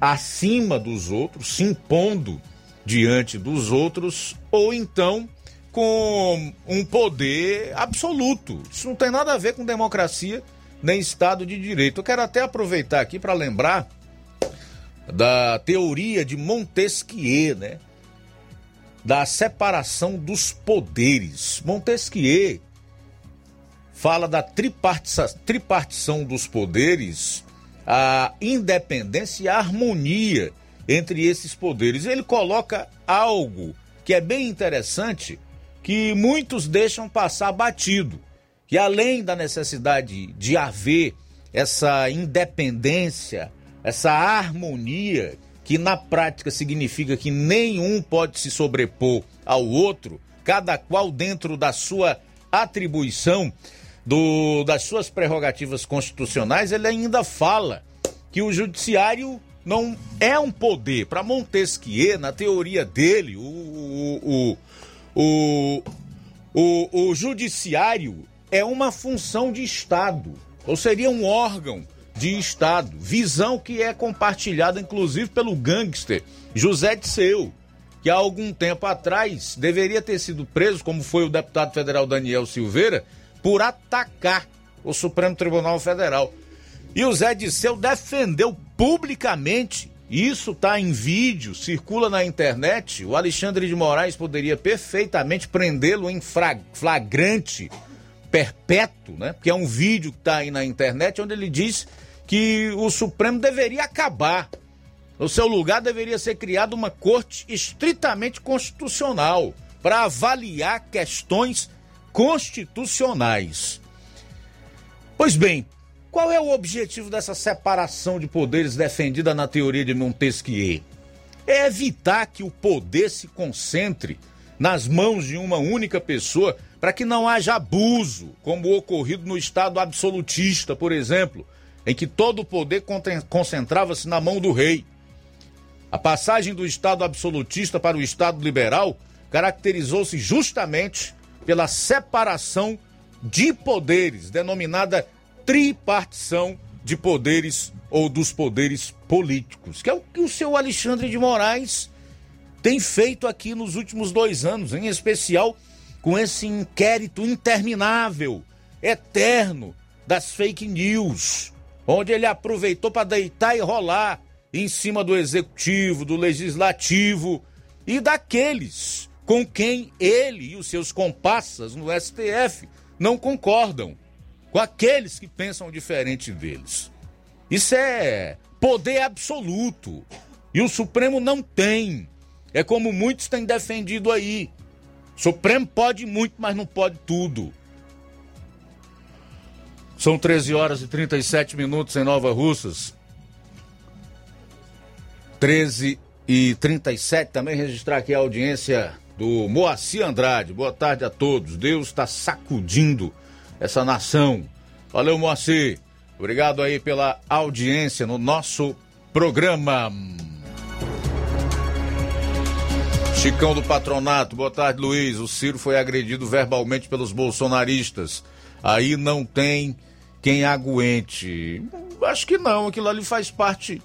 acima dos outros, se impondo diante dos outros, ou então com um poder absoluto. Isso não tem nada a ver com democracia nem Estado de Direito. Eu quero até aproveitar aqui para lembrar da teoria de Montesquieu, né? Da separação dos poderes. Montesquieu fala da tripartição, dos poderes, a independência e a harmonia entre esses poderes. Ele coloca algo que é bem interessante, que muitos deixam passar batido, que além da necessidade de haver essa independência, essa harmonia, que na prática significa que nenhum pode se sobrepor ao outro, cada qual dentro da sua atribuição, do, das suas prerrogativas constitucionais, ele ainda fala que o judiciário não é um poder. Para Montesquieu, na teoria dele, o, o, o, o, o judiciário é uma função de Estado, ou seria um órgão de Estado. Visão que é compartilhada, inclusive, pelo gangster José Disseu, que há algum tempo atrás deveria ter sido preso, como foi o deputado federal Daniel Silveira, por atacar o Supremo Tribunal Federal. E o Zé Disseu defendeu publicamente, isso está em vídeo, circula na internet. O Alexandre de Moraes poderia perfeitamente prendê-lo em flagrante perpétuo, né? Porque é um vídeo que está aí na internet onde ele diz que o Supremo deveria acabar. No seu lugar deveria ser criada uma corte estritamente constitucional para avaliar questões constitucionais. Pois bem, qual é o objetivo dessa separação de poderes defendida na teoria de Montesquieu? É evitar que o poder se concentre nas mãos de uma única pessoa para que não haja abuso, como ocorrido no Estado absolutista, por exemplo, em que todo o poder concentrava-se na mão do rei. A passagem do Estado absolutista para o Estado liberal caracterizou-se justamente pela separação de poderes, denominada tripartição de poderes ou dos poderes políticos, que é o que o seu Alexandre de Moraes tem feito aqui nos últimos dois anos, em especial com esse inquérito interminável, eterno das fake news, onde ele aproveitou para deitar e rolar em cima do executivo, do legislativo e daqueles com quem ele e os seus comparsas no STF não concordam com aqueles que pensam diferente deles. Isso é poder absoluto. E o Supremo não tem. É como muitos têm defendido aí. O Supremo pode muito, mas não pode tudo. São 13 horas e 37 minutos em Nova Russas. 13 e 37. Também registrar aqui a audiência do Moacir Andrade. Boa tarde a todos. Deus está sacudindo essa nação. Valeu, Moacir. Obrigado aí pela audiência no nosso programa. Chicão do Patronato, boa tarde, Luiz. O Ciro foi agredido verbalmente pelos bolsonaristas. Aí não tem quem aguente. Acho que não, aquilo ali faz parte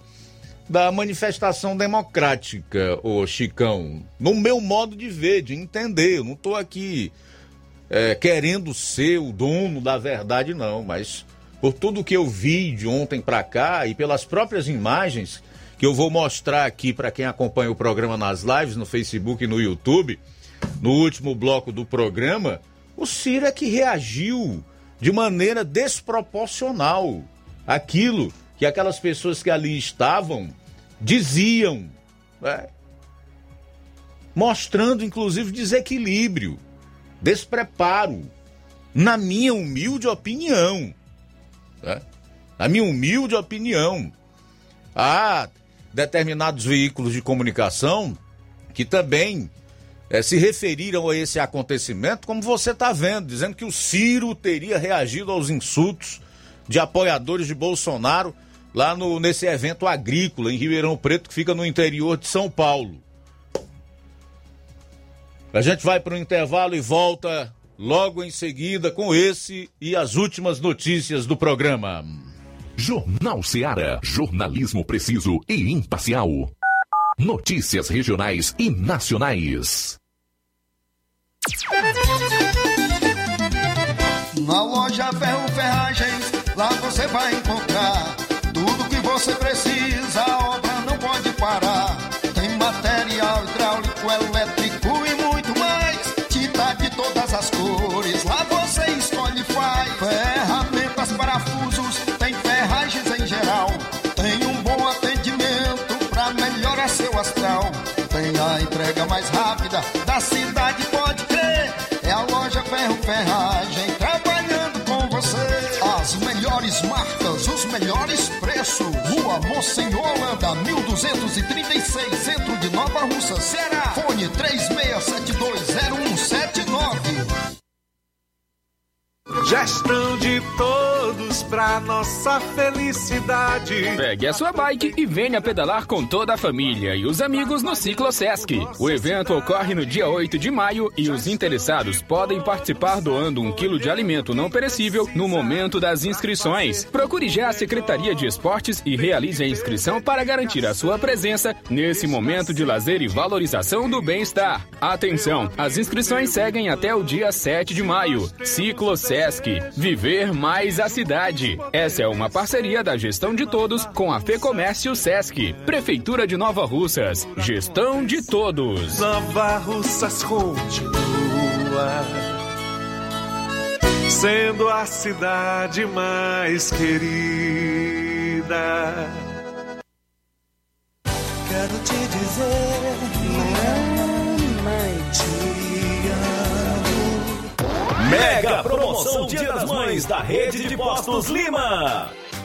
da manifestação democrática, ô Chicão. No meu modo de ver, de entender. Eu não estou aqui é, querendo ser o dono da verdade, não, mas por tudo que eu vi de ontem para cá e pelas próprias imagens que eu vou mostrar aqui para quem acompanha o programa nas lives, no Facebook e no YouTube, no último bloco do programa, o Ciro é que reagiu de maneira desproporcional aquilo que aquelas pessoas que ali estavam diziam, né? mostrando inclusive desequilíbrio, despreparo, na minha humilde opinião. Né? Na minha humilde opinião. Há determinados veículos de comunicação que também é, se referiram a esse acontecimento, como você está vendo, dizendo que o Ciro teria reagido aos insultos de apoiadores de Bolsonaro lá no, nesse evento agrícola em Ribeirão Preto, que fica no interior de São Paulo. A gente vai para o intervalo e volta logo em seguida com esse e as últimas notícias do programa. Jornal Seara. Jornalismo preciso e imparcial. Notícias regionais e nacionais. Na loja Ferro Ferragens, lá você vai encontrar tudo que você precisa, Mocenola, Holanda, 1236, centro de Nova Russa, Ceará. Fone 36720179. Gestão de todos nossa felicidade. Pegue a sua bike e venha pedalar com toda a família e os amigos no Ciclo Sesc. O evento ocorre no dia 8 de maio e os interessados podem participar doando um quilo de alimento não perecível no momento das inscrições. Procure já a Secretaria de Esportes e realize a inscrição para garantir a sua presença nesse momento de lazer e valorização do bem-estar. Atenção, as inscrições seguem até o dia 7 de maio. Ciclo Sesc. Viver mais a cidade. Essa é uma parceria da gestão de todos com a Fecomércio Sesc. Prefeitura de Nova Russas. Gestão de todos. Nova Russas continua sendo a cidade mais querida. Quero te dizer, mamãe, Mega promoção Dia das Mães da Rede de Postos Lima.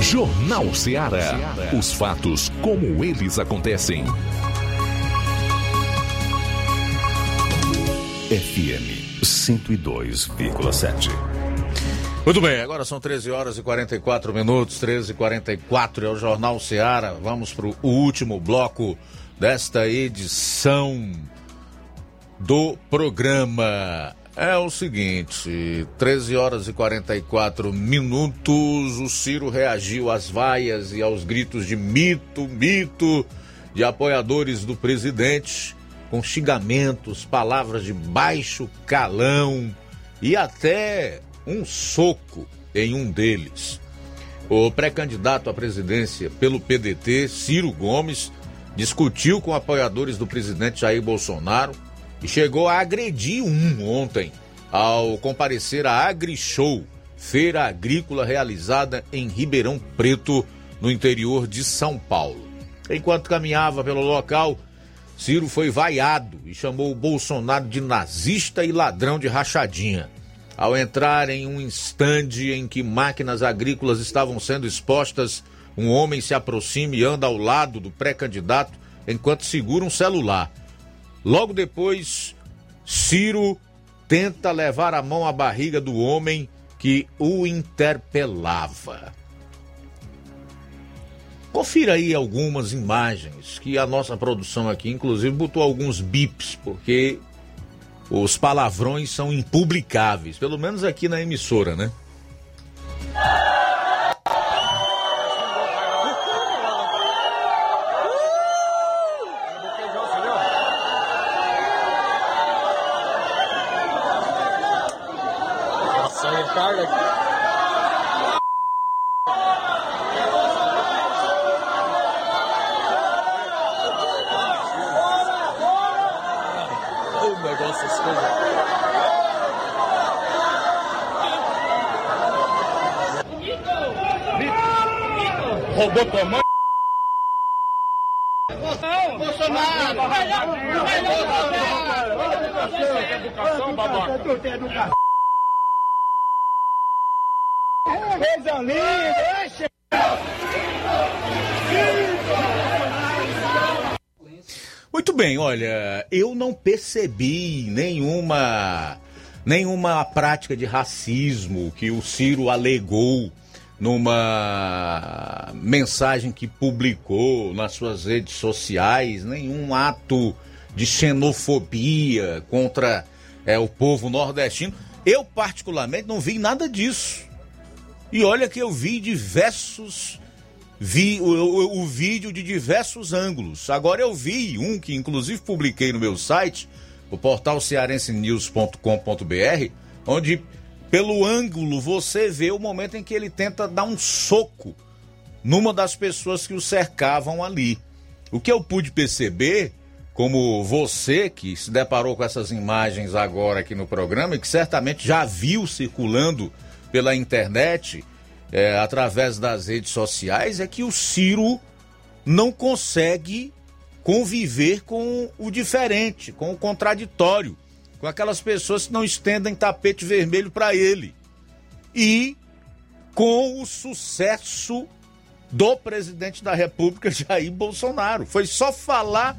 Jornal Ceará. Os fatos como eles acontecem. FM 102,7. Muito bem, agora são 13 horas e 44 minutos, 13 e 44 é o Jornal Ceará. Vamos para o último bloco desta edição do programa. É o seguinte, 13 horas e 44 minutos, o Ciro reagiu às vaias e aos gritos de mito, mito de apoiadores do presidente, com xingamentos, palavras de baixo calão e até um soco em um deles. O pré-candidato à presidência pelo PDT, Ciro Gomes, discutiu com apoiadores do presidente Jair Bolsonaro e chegou a agredir um ontem ao comparecer à AgriShow, feira agrícola realizada em Ribeirão Preto, no interior de São Paulo. Enquanto caminhava pelo local, Ciro foi vaiado e chamou o Bolsonaro de nazista e ladrão de rachadinha. Ao entrar em um estande em que máquinas agrícolas estavam sendo expostas, um homem se aproxima e anda ao lado do pré-candidato enquanto segura um celular. Logo depois, Ciro tenta levar a mão à barriga do homem que o interpelava. Confira aí algumas imagens que a nossa produção aqui, inclusive, botou alguns bips, porque os palavrões são impublicáveis, pelo menos aqui na emissora, né? Nossa, Ricardo aqui. O negócio, essas coisas. Roubou tua mãe? Bolsonaro! Educação, babaca! Tu tem educação! Coisa linda! Muito bem, olha, eu não percebi nenhuma nenhuma prática de racismo que o Ciro alegou numa mensagem que publicou nas suas redes sociais, nenhum ato de xenofobia contra é, o povo nordestino. Eu, particularmente, não vi nada disso. E olha que eu vi diversos. Vi o, o, o vídeo de diversos ângulos. Agora eu vi um que, inclusive, publiquei no meu site, o portal cearensenews.com.br, onde pelo ângulo você vê o momento em que ele tenta dar um soco numa das pessoas que o cercavam ali. O que eu pude perceber, como você que se deparou com essas imagens agora aqui no programa e que certamente já viu circulando pela internet, é, através das redes sociais, é que o Ciro não consegue conviver com o diferente, com o contraditório com aquelas pessoas que não estendem tapete vermelho para ele. E com o sucesso do presidente da República, Jair Bolsonaro. Foi só falar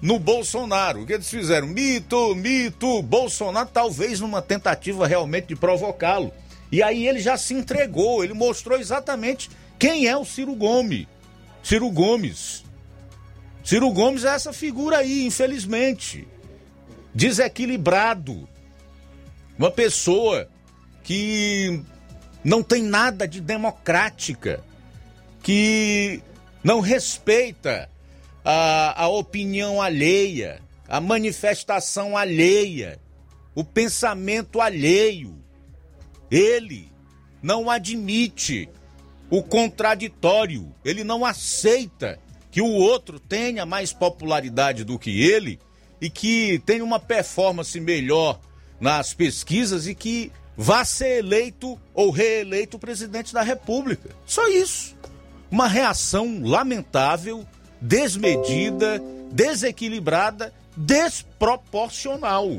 no Bolsonaro. O que eles fizeram? Mito, mito, Bolsonaro, talvez numa tentativa realmente de provocá-lo. E aí ele já se entregou, ele mostrou exatamente quem é o Ciro Gomes. Ciro Gomes. Ciro Gomes é essa figura aí, infelizmente desequilibrado. Uma pessoa que não tem nada de democrática, que não respeita a, a opinião alheia, a manifestação alheia, o pensamento alheio. Ele não admite o contraditório, ele não aceita que o outro tenha mais popularidade do que ele e que tenha uma performance melhor nas pesquisas e que vá ser eleito ou reeleito presidente da República. Só isso. Uma reação lamentável, desmedida, desequilibrada, desproporcional.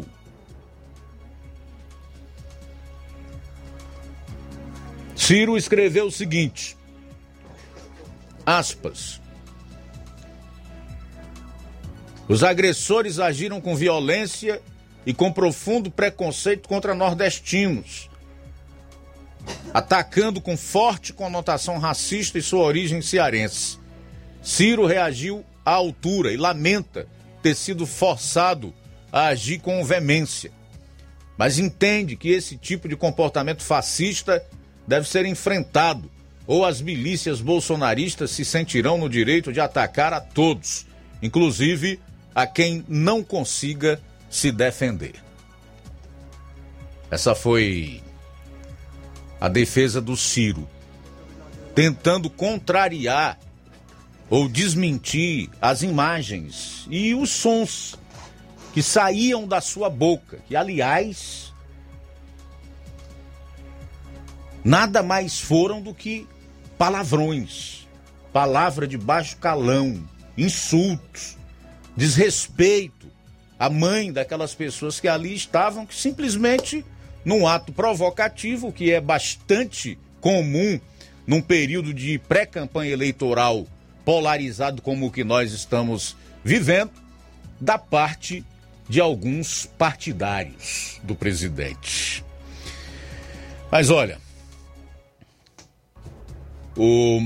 Ciro escreveu o seguinte: aspas. Os agressores agiram com violência e com profundo preconceito contra nordestinos, atacando com forte conotação racista e sua origem cearense. Ciro reagiu à altura e lamenta ter sido forçado a agir com veemência, mas entende que esse tipo de comportamento fascista deve ser enfrentado ou as milícias bolsonaristas se sentirão no direito de atacar a todos, inclusive a quem não consiga se defender. Essa foi a defesa do Ciro, tentando contrariar ou desmentir as imagens e os sons que saíam da sua boca, que aliás nada mais foram do que palavrões, palavra de baixo calão, insultos, desrespeito à mãe daquelas pessoas que ali estavam, que simplesmente, num ato provocativo, que é bastante comum num período de pré-campanha eleitoral polarizado como o que nós estamos vivendo, da parte de alguns partidários do presidente. Mas olha, o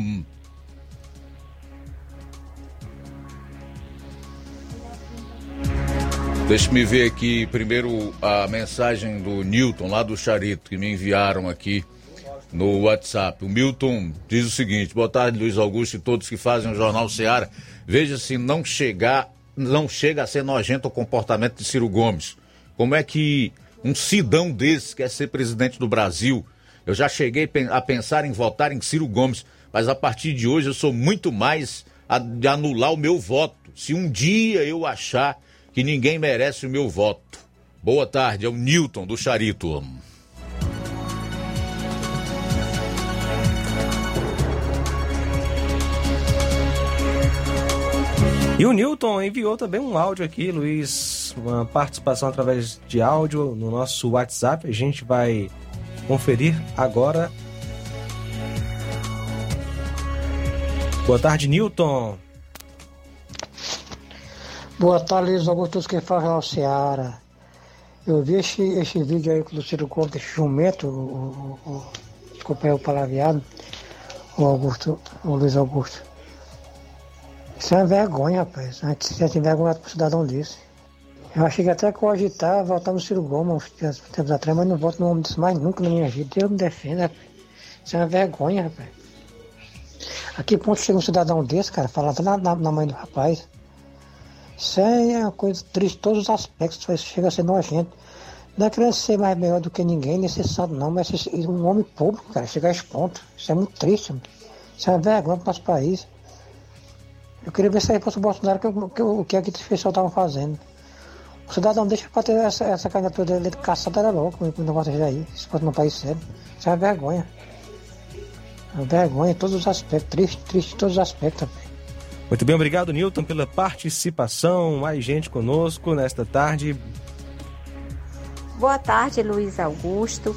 Deixa-me ver aqui primeiro a mensagem do Newton, lá do Charito, que me enviaram aqui no WhatsApp. O Milton diz o seguinte: boa tarde, Luiz Augusto e todos que fazem o Jornal Seara. Veja se não chegar, não chega a ser nojento o comportamento de Ciro Gomes. Como é que um cidão desse quer ser presidente do Brasil? Eu já cheguei a pensar em votar em Ciro Gomes, mas a partir de hoje eu sou muito mais a, de anular o meu voto. Se um dia eu achar que ninguém merece o meu voto. Boa tarde, é o Newton do Charito. E o Newton enviou também um áudio aqui, Luiz, uma participação através de áudio no nosso WhatsApp. A gente vai conferir agora. Boa tarde, Newton. Boa tarde, Luiz Augusto, que faz o Seara. Eu vi esse, esse vídeo aí do Ciro Gomes, jumento, o, o, o, desculpa aí o palavreado, o Augusto, o Luiz Augusto. Isso é uma vergonha, rapaz. A gente se tem vergonha pro cidadão desse. Eu achei que até cogitar voltar no Ciro Gomes uns tempos atrás, mas não volto no homem disso mais nunca na minha vida. Deus me defenda, rapaz. Isso é uma vergonha, rapaz. A que ponto chega um cidadão desse, cara, falar até na, na, na mãe do rapaz? Isso é uma coisa triste, todos os aspectos, isso chega a ser nojento. Não é querendo ser mais melhor do que ninguém, necessário não, mas um homem público, cara, chegar a esse ponto. Isso é muito triste, mano. Isso é uma vergonha para o nosso país. Eu queria ver se aí fosse o Bolsonaro que, que, o que é esse pessoal estavam fazendo. O cidadão deixa para ter essa, essa candidatura dele caçada era louco, o negócio aí, se fosse num país sério. Isso é uma vergonha. É uma vergonha em todos os aspectos, triste, triste em todos os aspectos também. Muito bem, obrigado, Newton, pela participação. Mais gente conosco nesta tarde. Boa tarde, Luiz Augusto.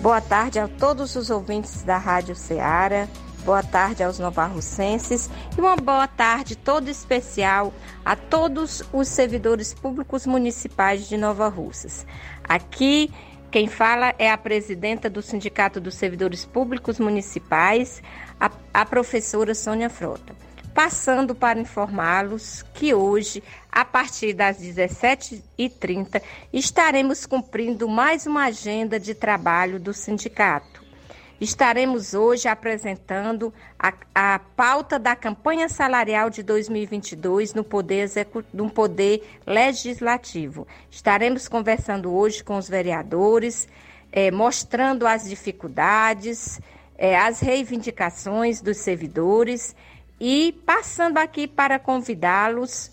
Boa tarde a todos os ouvintes da Rádio Ceará. Boa tarde aos novarrocenses e uma boa tarde toda especial a todos os servidores públicos municipais de Nova Russas. Aqui quem fala é a presidenta do Sindicato dos Servidores Públicos Municipais, a, a professora Sônia Frota passando para informá-los que hoje, a partir das 17h30, estaremos cumprindo mais uma agenda de trabalho do sindicato. Estaremos hoje apresentando a, a pauta da campanha salarial de 2022 no poder, no poder legislativo. Estaremos conversando hoje com os vereadores, eh, mostrando as dificuldades, eh, as reivindicações dos servidores E passando aqui para convidá-los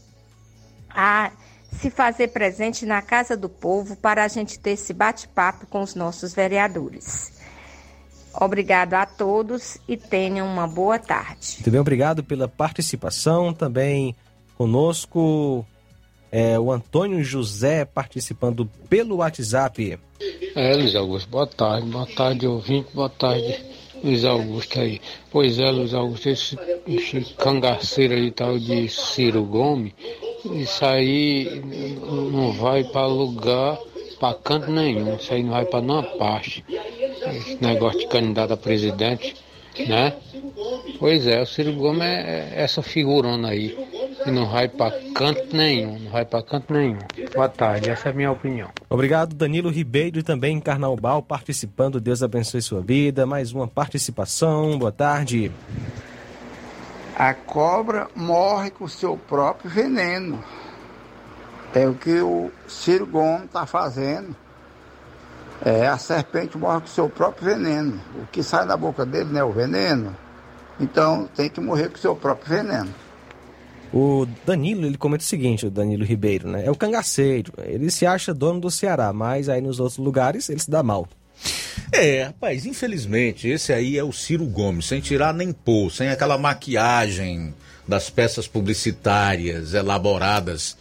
a se fazer presente na Casa do Povo para a gente ter esse bate-papo com os nossos vereadores. Obrigado a todos e tenham uma boa tarde. Muito bem, obrigado pela participação. Também conosco é, o Antônio José participando pelo WhatsApp. É, Luiz Augusto, boa tarde, boa tarde, ouvinte, boa tarde, Luiz Augusto aí. Pois é, Luiz Augusto, esse, esse cangaceiro aí tal de Ciro Gomes, isso aí não vai para lugar, para canto nenhum, isso aí não vai para nenhuma parte. Esse negócio de candidato a presidente, né? Pois é, o Ciro Gomes é, é essa figurona aí. E não vai para canto nenhum, não vai para canto nenhum. Boa tarde, essa é a minha opinião. Obrigado, Danilo Ribeiro e também Carnaubal participando. Deus abençoe sua vida. Mais uma participação. Boa tarde. A cobra morre com o seu próprio veneno. É o que o Ciro Gomes está fazendo. É, a serpente morre com o seu próprio veneno. O que sai da boca dele não é o veneno. Então tem que morrer com o seu próprio veneno. O Danilo, ele comenta o seguinte, o Danilo Ribeiro, né? É o cangaceiro. Ele se acha dono do Ceará, mas aí nos outros lugares ele se dá mal. É, rapaz, infelizmente, esse aí é o Ciro Gomes, sem tirar nem pôr, sem aquela maquiagem das peças publicitárias elaboradas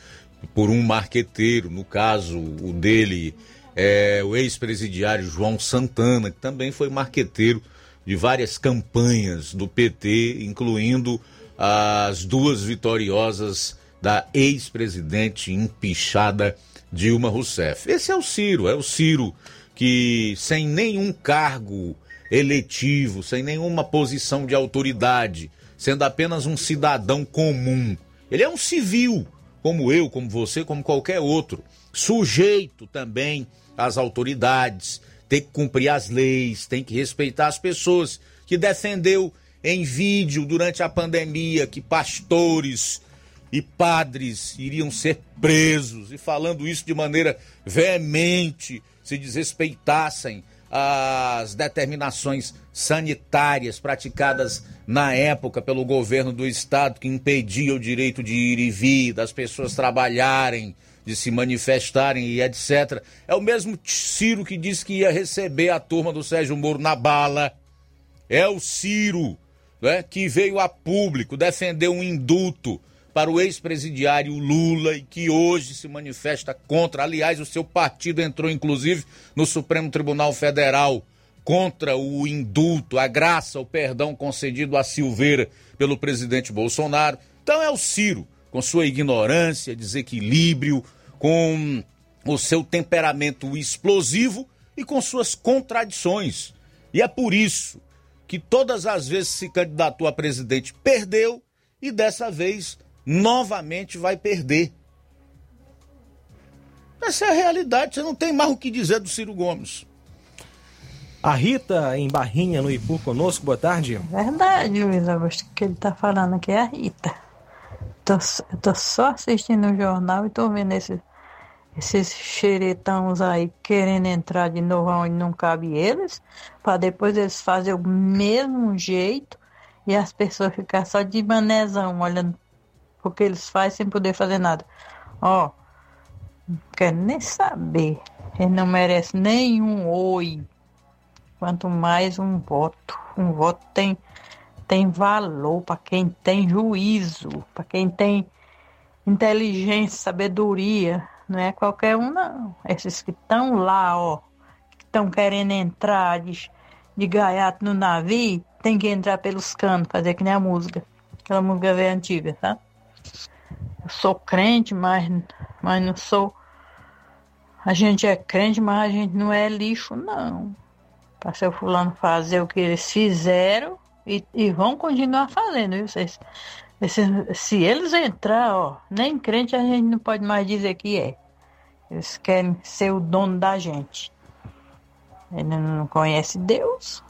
por um marqueteiro, no caso, o dele é o ex-presidiário João Santana, que também foi marqueteiro de várias campanhas do PT, incluindo as duas vitoriosas da ex-presidente empichada Dilma Rousseff. Esse é o Ciro, é o Ciro que sem nenhum cargo eletivo, sem nenhuma posição de autoridade, sendo apenas um cidadão comum. Ele é um civil, como eu, como você, como qualquer outro, sujeito também às autoridades, tem que cumprir as leis, tem que respeitar as pessoas que defendeu em vídeo durante a pandemia que pastores e padres iriam ser presos. E falando isso de maneira veemente, se desrespeitassem as determinações sanitárias praticadas na época pelo governo do estado que impedia o direito de ir e vir, das pessoas trabalharem, de se manifestarem e etc. É o mesmo Ciro que disse que ia receber a turma do Sérgio Moro na bala. É o Ciro né, que veio a público defender um indulto para o ex-presidiário Lula e que hoje se manifesta contra. Aliás, o seu partido entrou, inclusive, no Supremo Tribunal Federal contra o indulto, a graça, o perdão concedido a Silveira pelo presidente Bolsonaro. Então é o Ciro, com sua ignorância, desequilíbrio, com o seu temperamento explosivo e com suas contradições. E é por isso que todas as vezes se candidatou a presidente perdeu e dessa vez novamente vai perder. Essa é a realidade, você não tem mais o que dizer do Ciro Gomes. A Rita em Barrinha, no Ipu, conosco, boa tarde. Verdade, Luiz Augusto, que ele tá falando aqui é a Rita. Tô, eu tô só assistindo o jornal e tô vendo esse, esses xeretãos aí querendo entrar de novo onde não cabe eles, para depois eles fazerem o mesmo jeito e as pessoas ficar só de manezão olhando o que eles fazem sem poder fazer nada. Ó, não quero nem saber. Ele não merece nenhum oi. Quanto mais um voto. Um voto tem, tem valor para quem tem juízo, para quem tem inteligência, sabedoria. Não é qualquer um, não. Esses que estão lá, ó, que estão querendo entrar de, de gaiato no navio, tem que entrar pelos canos, fazer que nem a música. Aquela música velha antiga, tá? Eu sou crente, mas, mas não sou. A gente é crente, mas a gente não é lixo, não. Para seu fulano fazer o que eles fizeram e, e vão continuar fazendo, viu? Vocês, se, se eles entrar, ó, nem crente a gente não pode mais dizer que é. Eles querem ser o dono da gente. Ele não conhece Deus,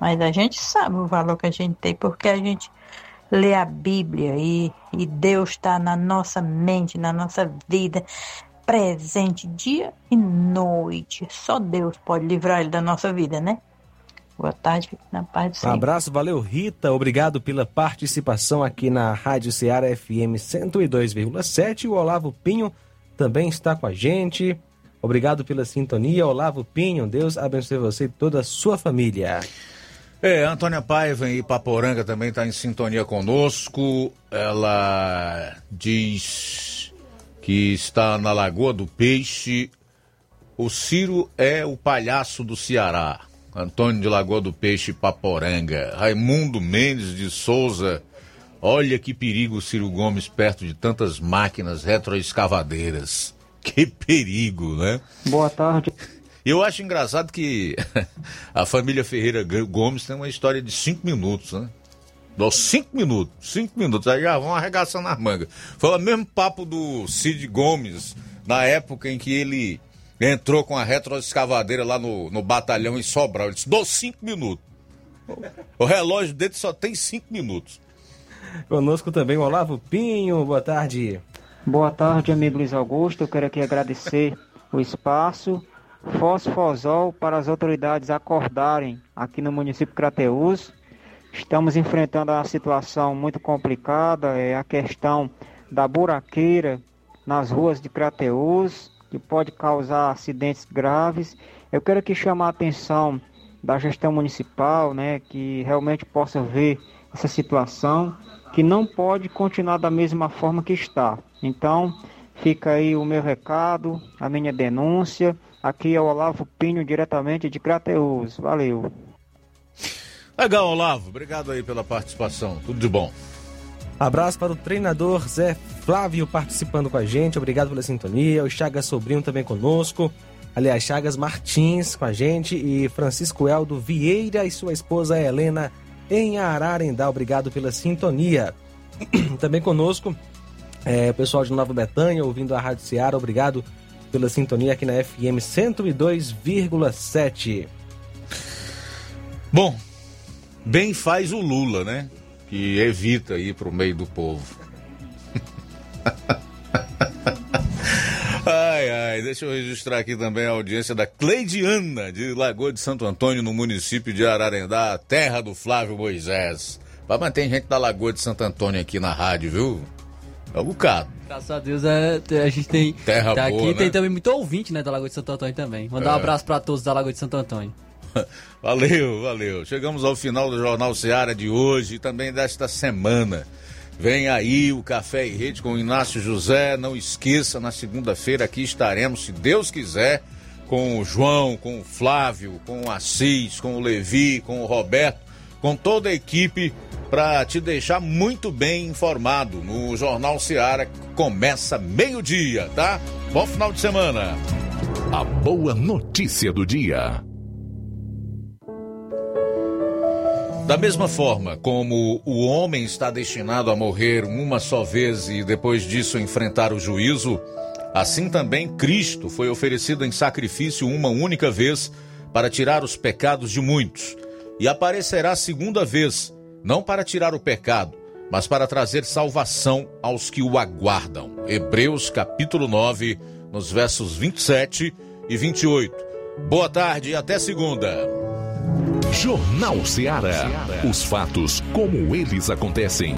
mas a gente sabe o valor que a gente tem, porque a gente lê a Bíblia e, e Deus está na nossa mente, na nossa vida, presente dia e noite. Só Deus pode livrar ele da nossa vida, né? Boa tarde, fique na paz do Um Senhor. abraço, valeu Rita, obrigado pela participação aqui na Rádio Ceará FM 102,7. O Olavo Pinho também está com a gente. Obrigado pela sintonia, Olavo Pinho. Deus abençoe você e toda a sua família. É, Antônia Paiva em Ipaporanga também está em sintonia conosco. Ela diz que está na Lagoa do Peixe. O Ciro é o palhaço do Ceará. Antônio de Lagoa do Peixe, Ipaporanga. Raimundo Mendes de Souza. Olha que perigo o Ciro Gomes perto de tantas máquinas retroescavadeiras. Que perigo, né? Boa tarde. Eu acho engraçado que a família Ferreira Gomes tem uma história de cinco minutos, né? Dá cinco minutos, cinco minutos, aí já vão arregaçando as mangas. Foi o mesmo papo do Cid Gomes, na época em que ele entrou com a retroescavadeira lá no, no batalhão em Sobral. Ele disse, dou cinco minutos. O relógio dele só tem cinco minutos. Conosco também o Olavo Pinho, boa tarde. Boa tarde, amigo Luiz Augusto. Eu quero aqui agradecer o espaço. Fosfosol para as autoridades acordarem aqui no município de Crateús. Estamos enfrentando uma situação muito complicada, é a questão da buraqueira nas ruas de Crateús, que pode causar acidentes graves. Eu quero aqui chamar a atenção da gestão municipal, né, que realmente possa ver essa situação, que não pode continuar da mesma forma que está. Então, fica aí o meu recado, a minha denúncia. Aqui é o Olavo Pinho, diretamente de Crateús. Valeu. Legal, Olavo. Obrigado aí pela participação. Tudo de bom. Abraço para o treinador Zé Flávio participando com a gente. Obrigado pela sintonia. O Chagas Sobrinho também conosco. Aliás, Chagas Martins com a gente. E Francisco Eldo Vieira e sua esposa Helena em Ararendá. Obrigado pela sintonia. também conosco é, o pessoal de Nova Betânia ouvindo a Rádio Ceará. Obrigado pela sintonia aqui na FM 102,7. Bom, bem faz o Lula, né? Que evita ir pro meio do povo. ai, ai, deixa eu registrar aqui também a audiência da Cleidiana, de Lagoa de Santo Antônio, no município de Ararendá, terra do Flávio Moisés. Mas manter gente da Lagoa de Santo Antônio aqui na rádio, viu? É um bocado. Graças a Deus é, a gente tem. Terra tá boa, aqui né? tem também muito ouvinte, né, da Lagoa de Santo Antônio também. Mandar um É. abraço pra todos da Lagoa de Santo Antônio. Valeu, valeu. Chegamos ao final do Jornal Seara de hoje e também desta semana. Vem aí o Café e Rede com o Inácio José. Não esqueça, na segunda-feira aqui estaremos, se Deus quiser, com o João, com o Flávio, com o Assis, com o Levi, com o Roberto, com toda a equipe para te deixar muito bem informado no Jornal Seara que começa meio-dia, tá? Bom final de semana. A boa notícia do dia. Da mesma forma como o homem está destinado a morrer uma só vez e depois disso enfrentar o juízo, assim também Cristo foi oferecido em sacrifício uma única vez para tirar os pecados de muitos, e aparecerá segunda vez, não para tirar o pecado, mas para trazer salvação aos que o aguardam. Hebreus capítulo 9, nos versos 27 e 28. Boa tarde e até segunda. Jornal Seara. Os fatos como eles acontecem.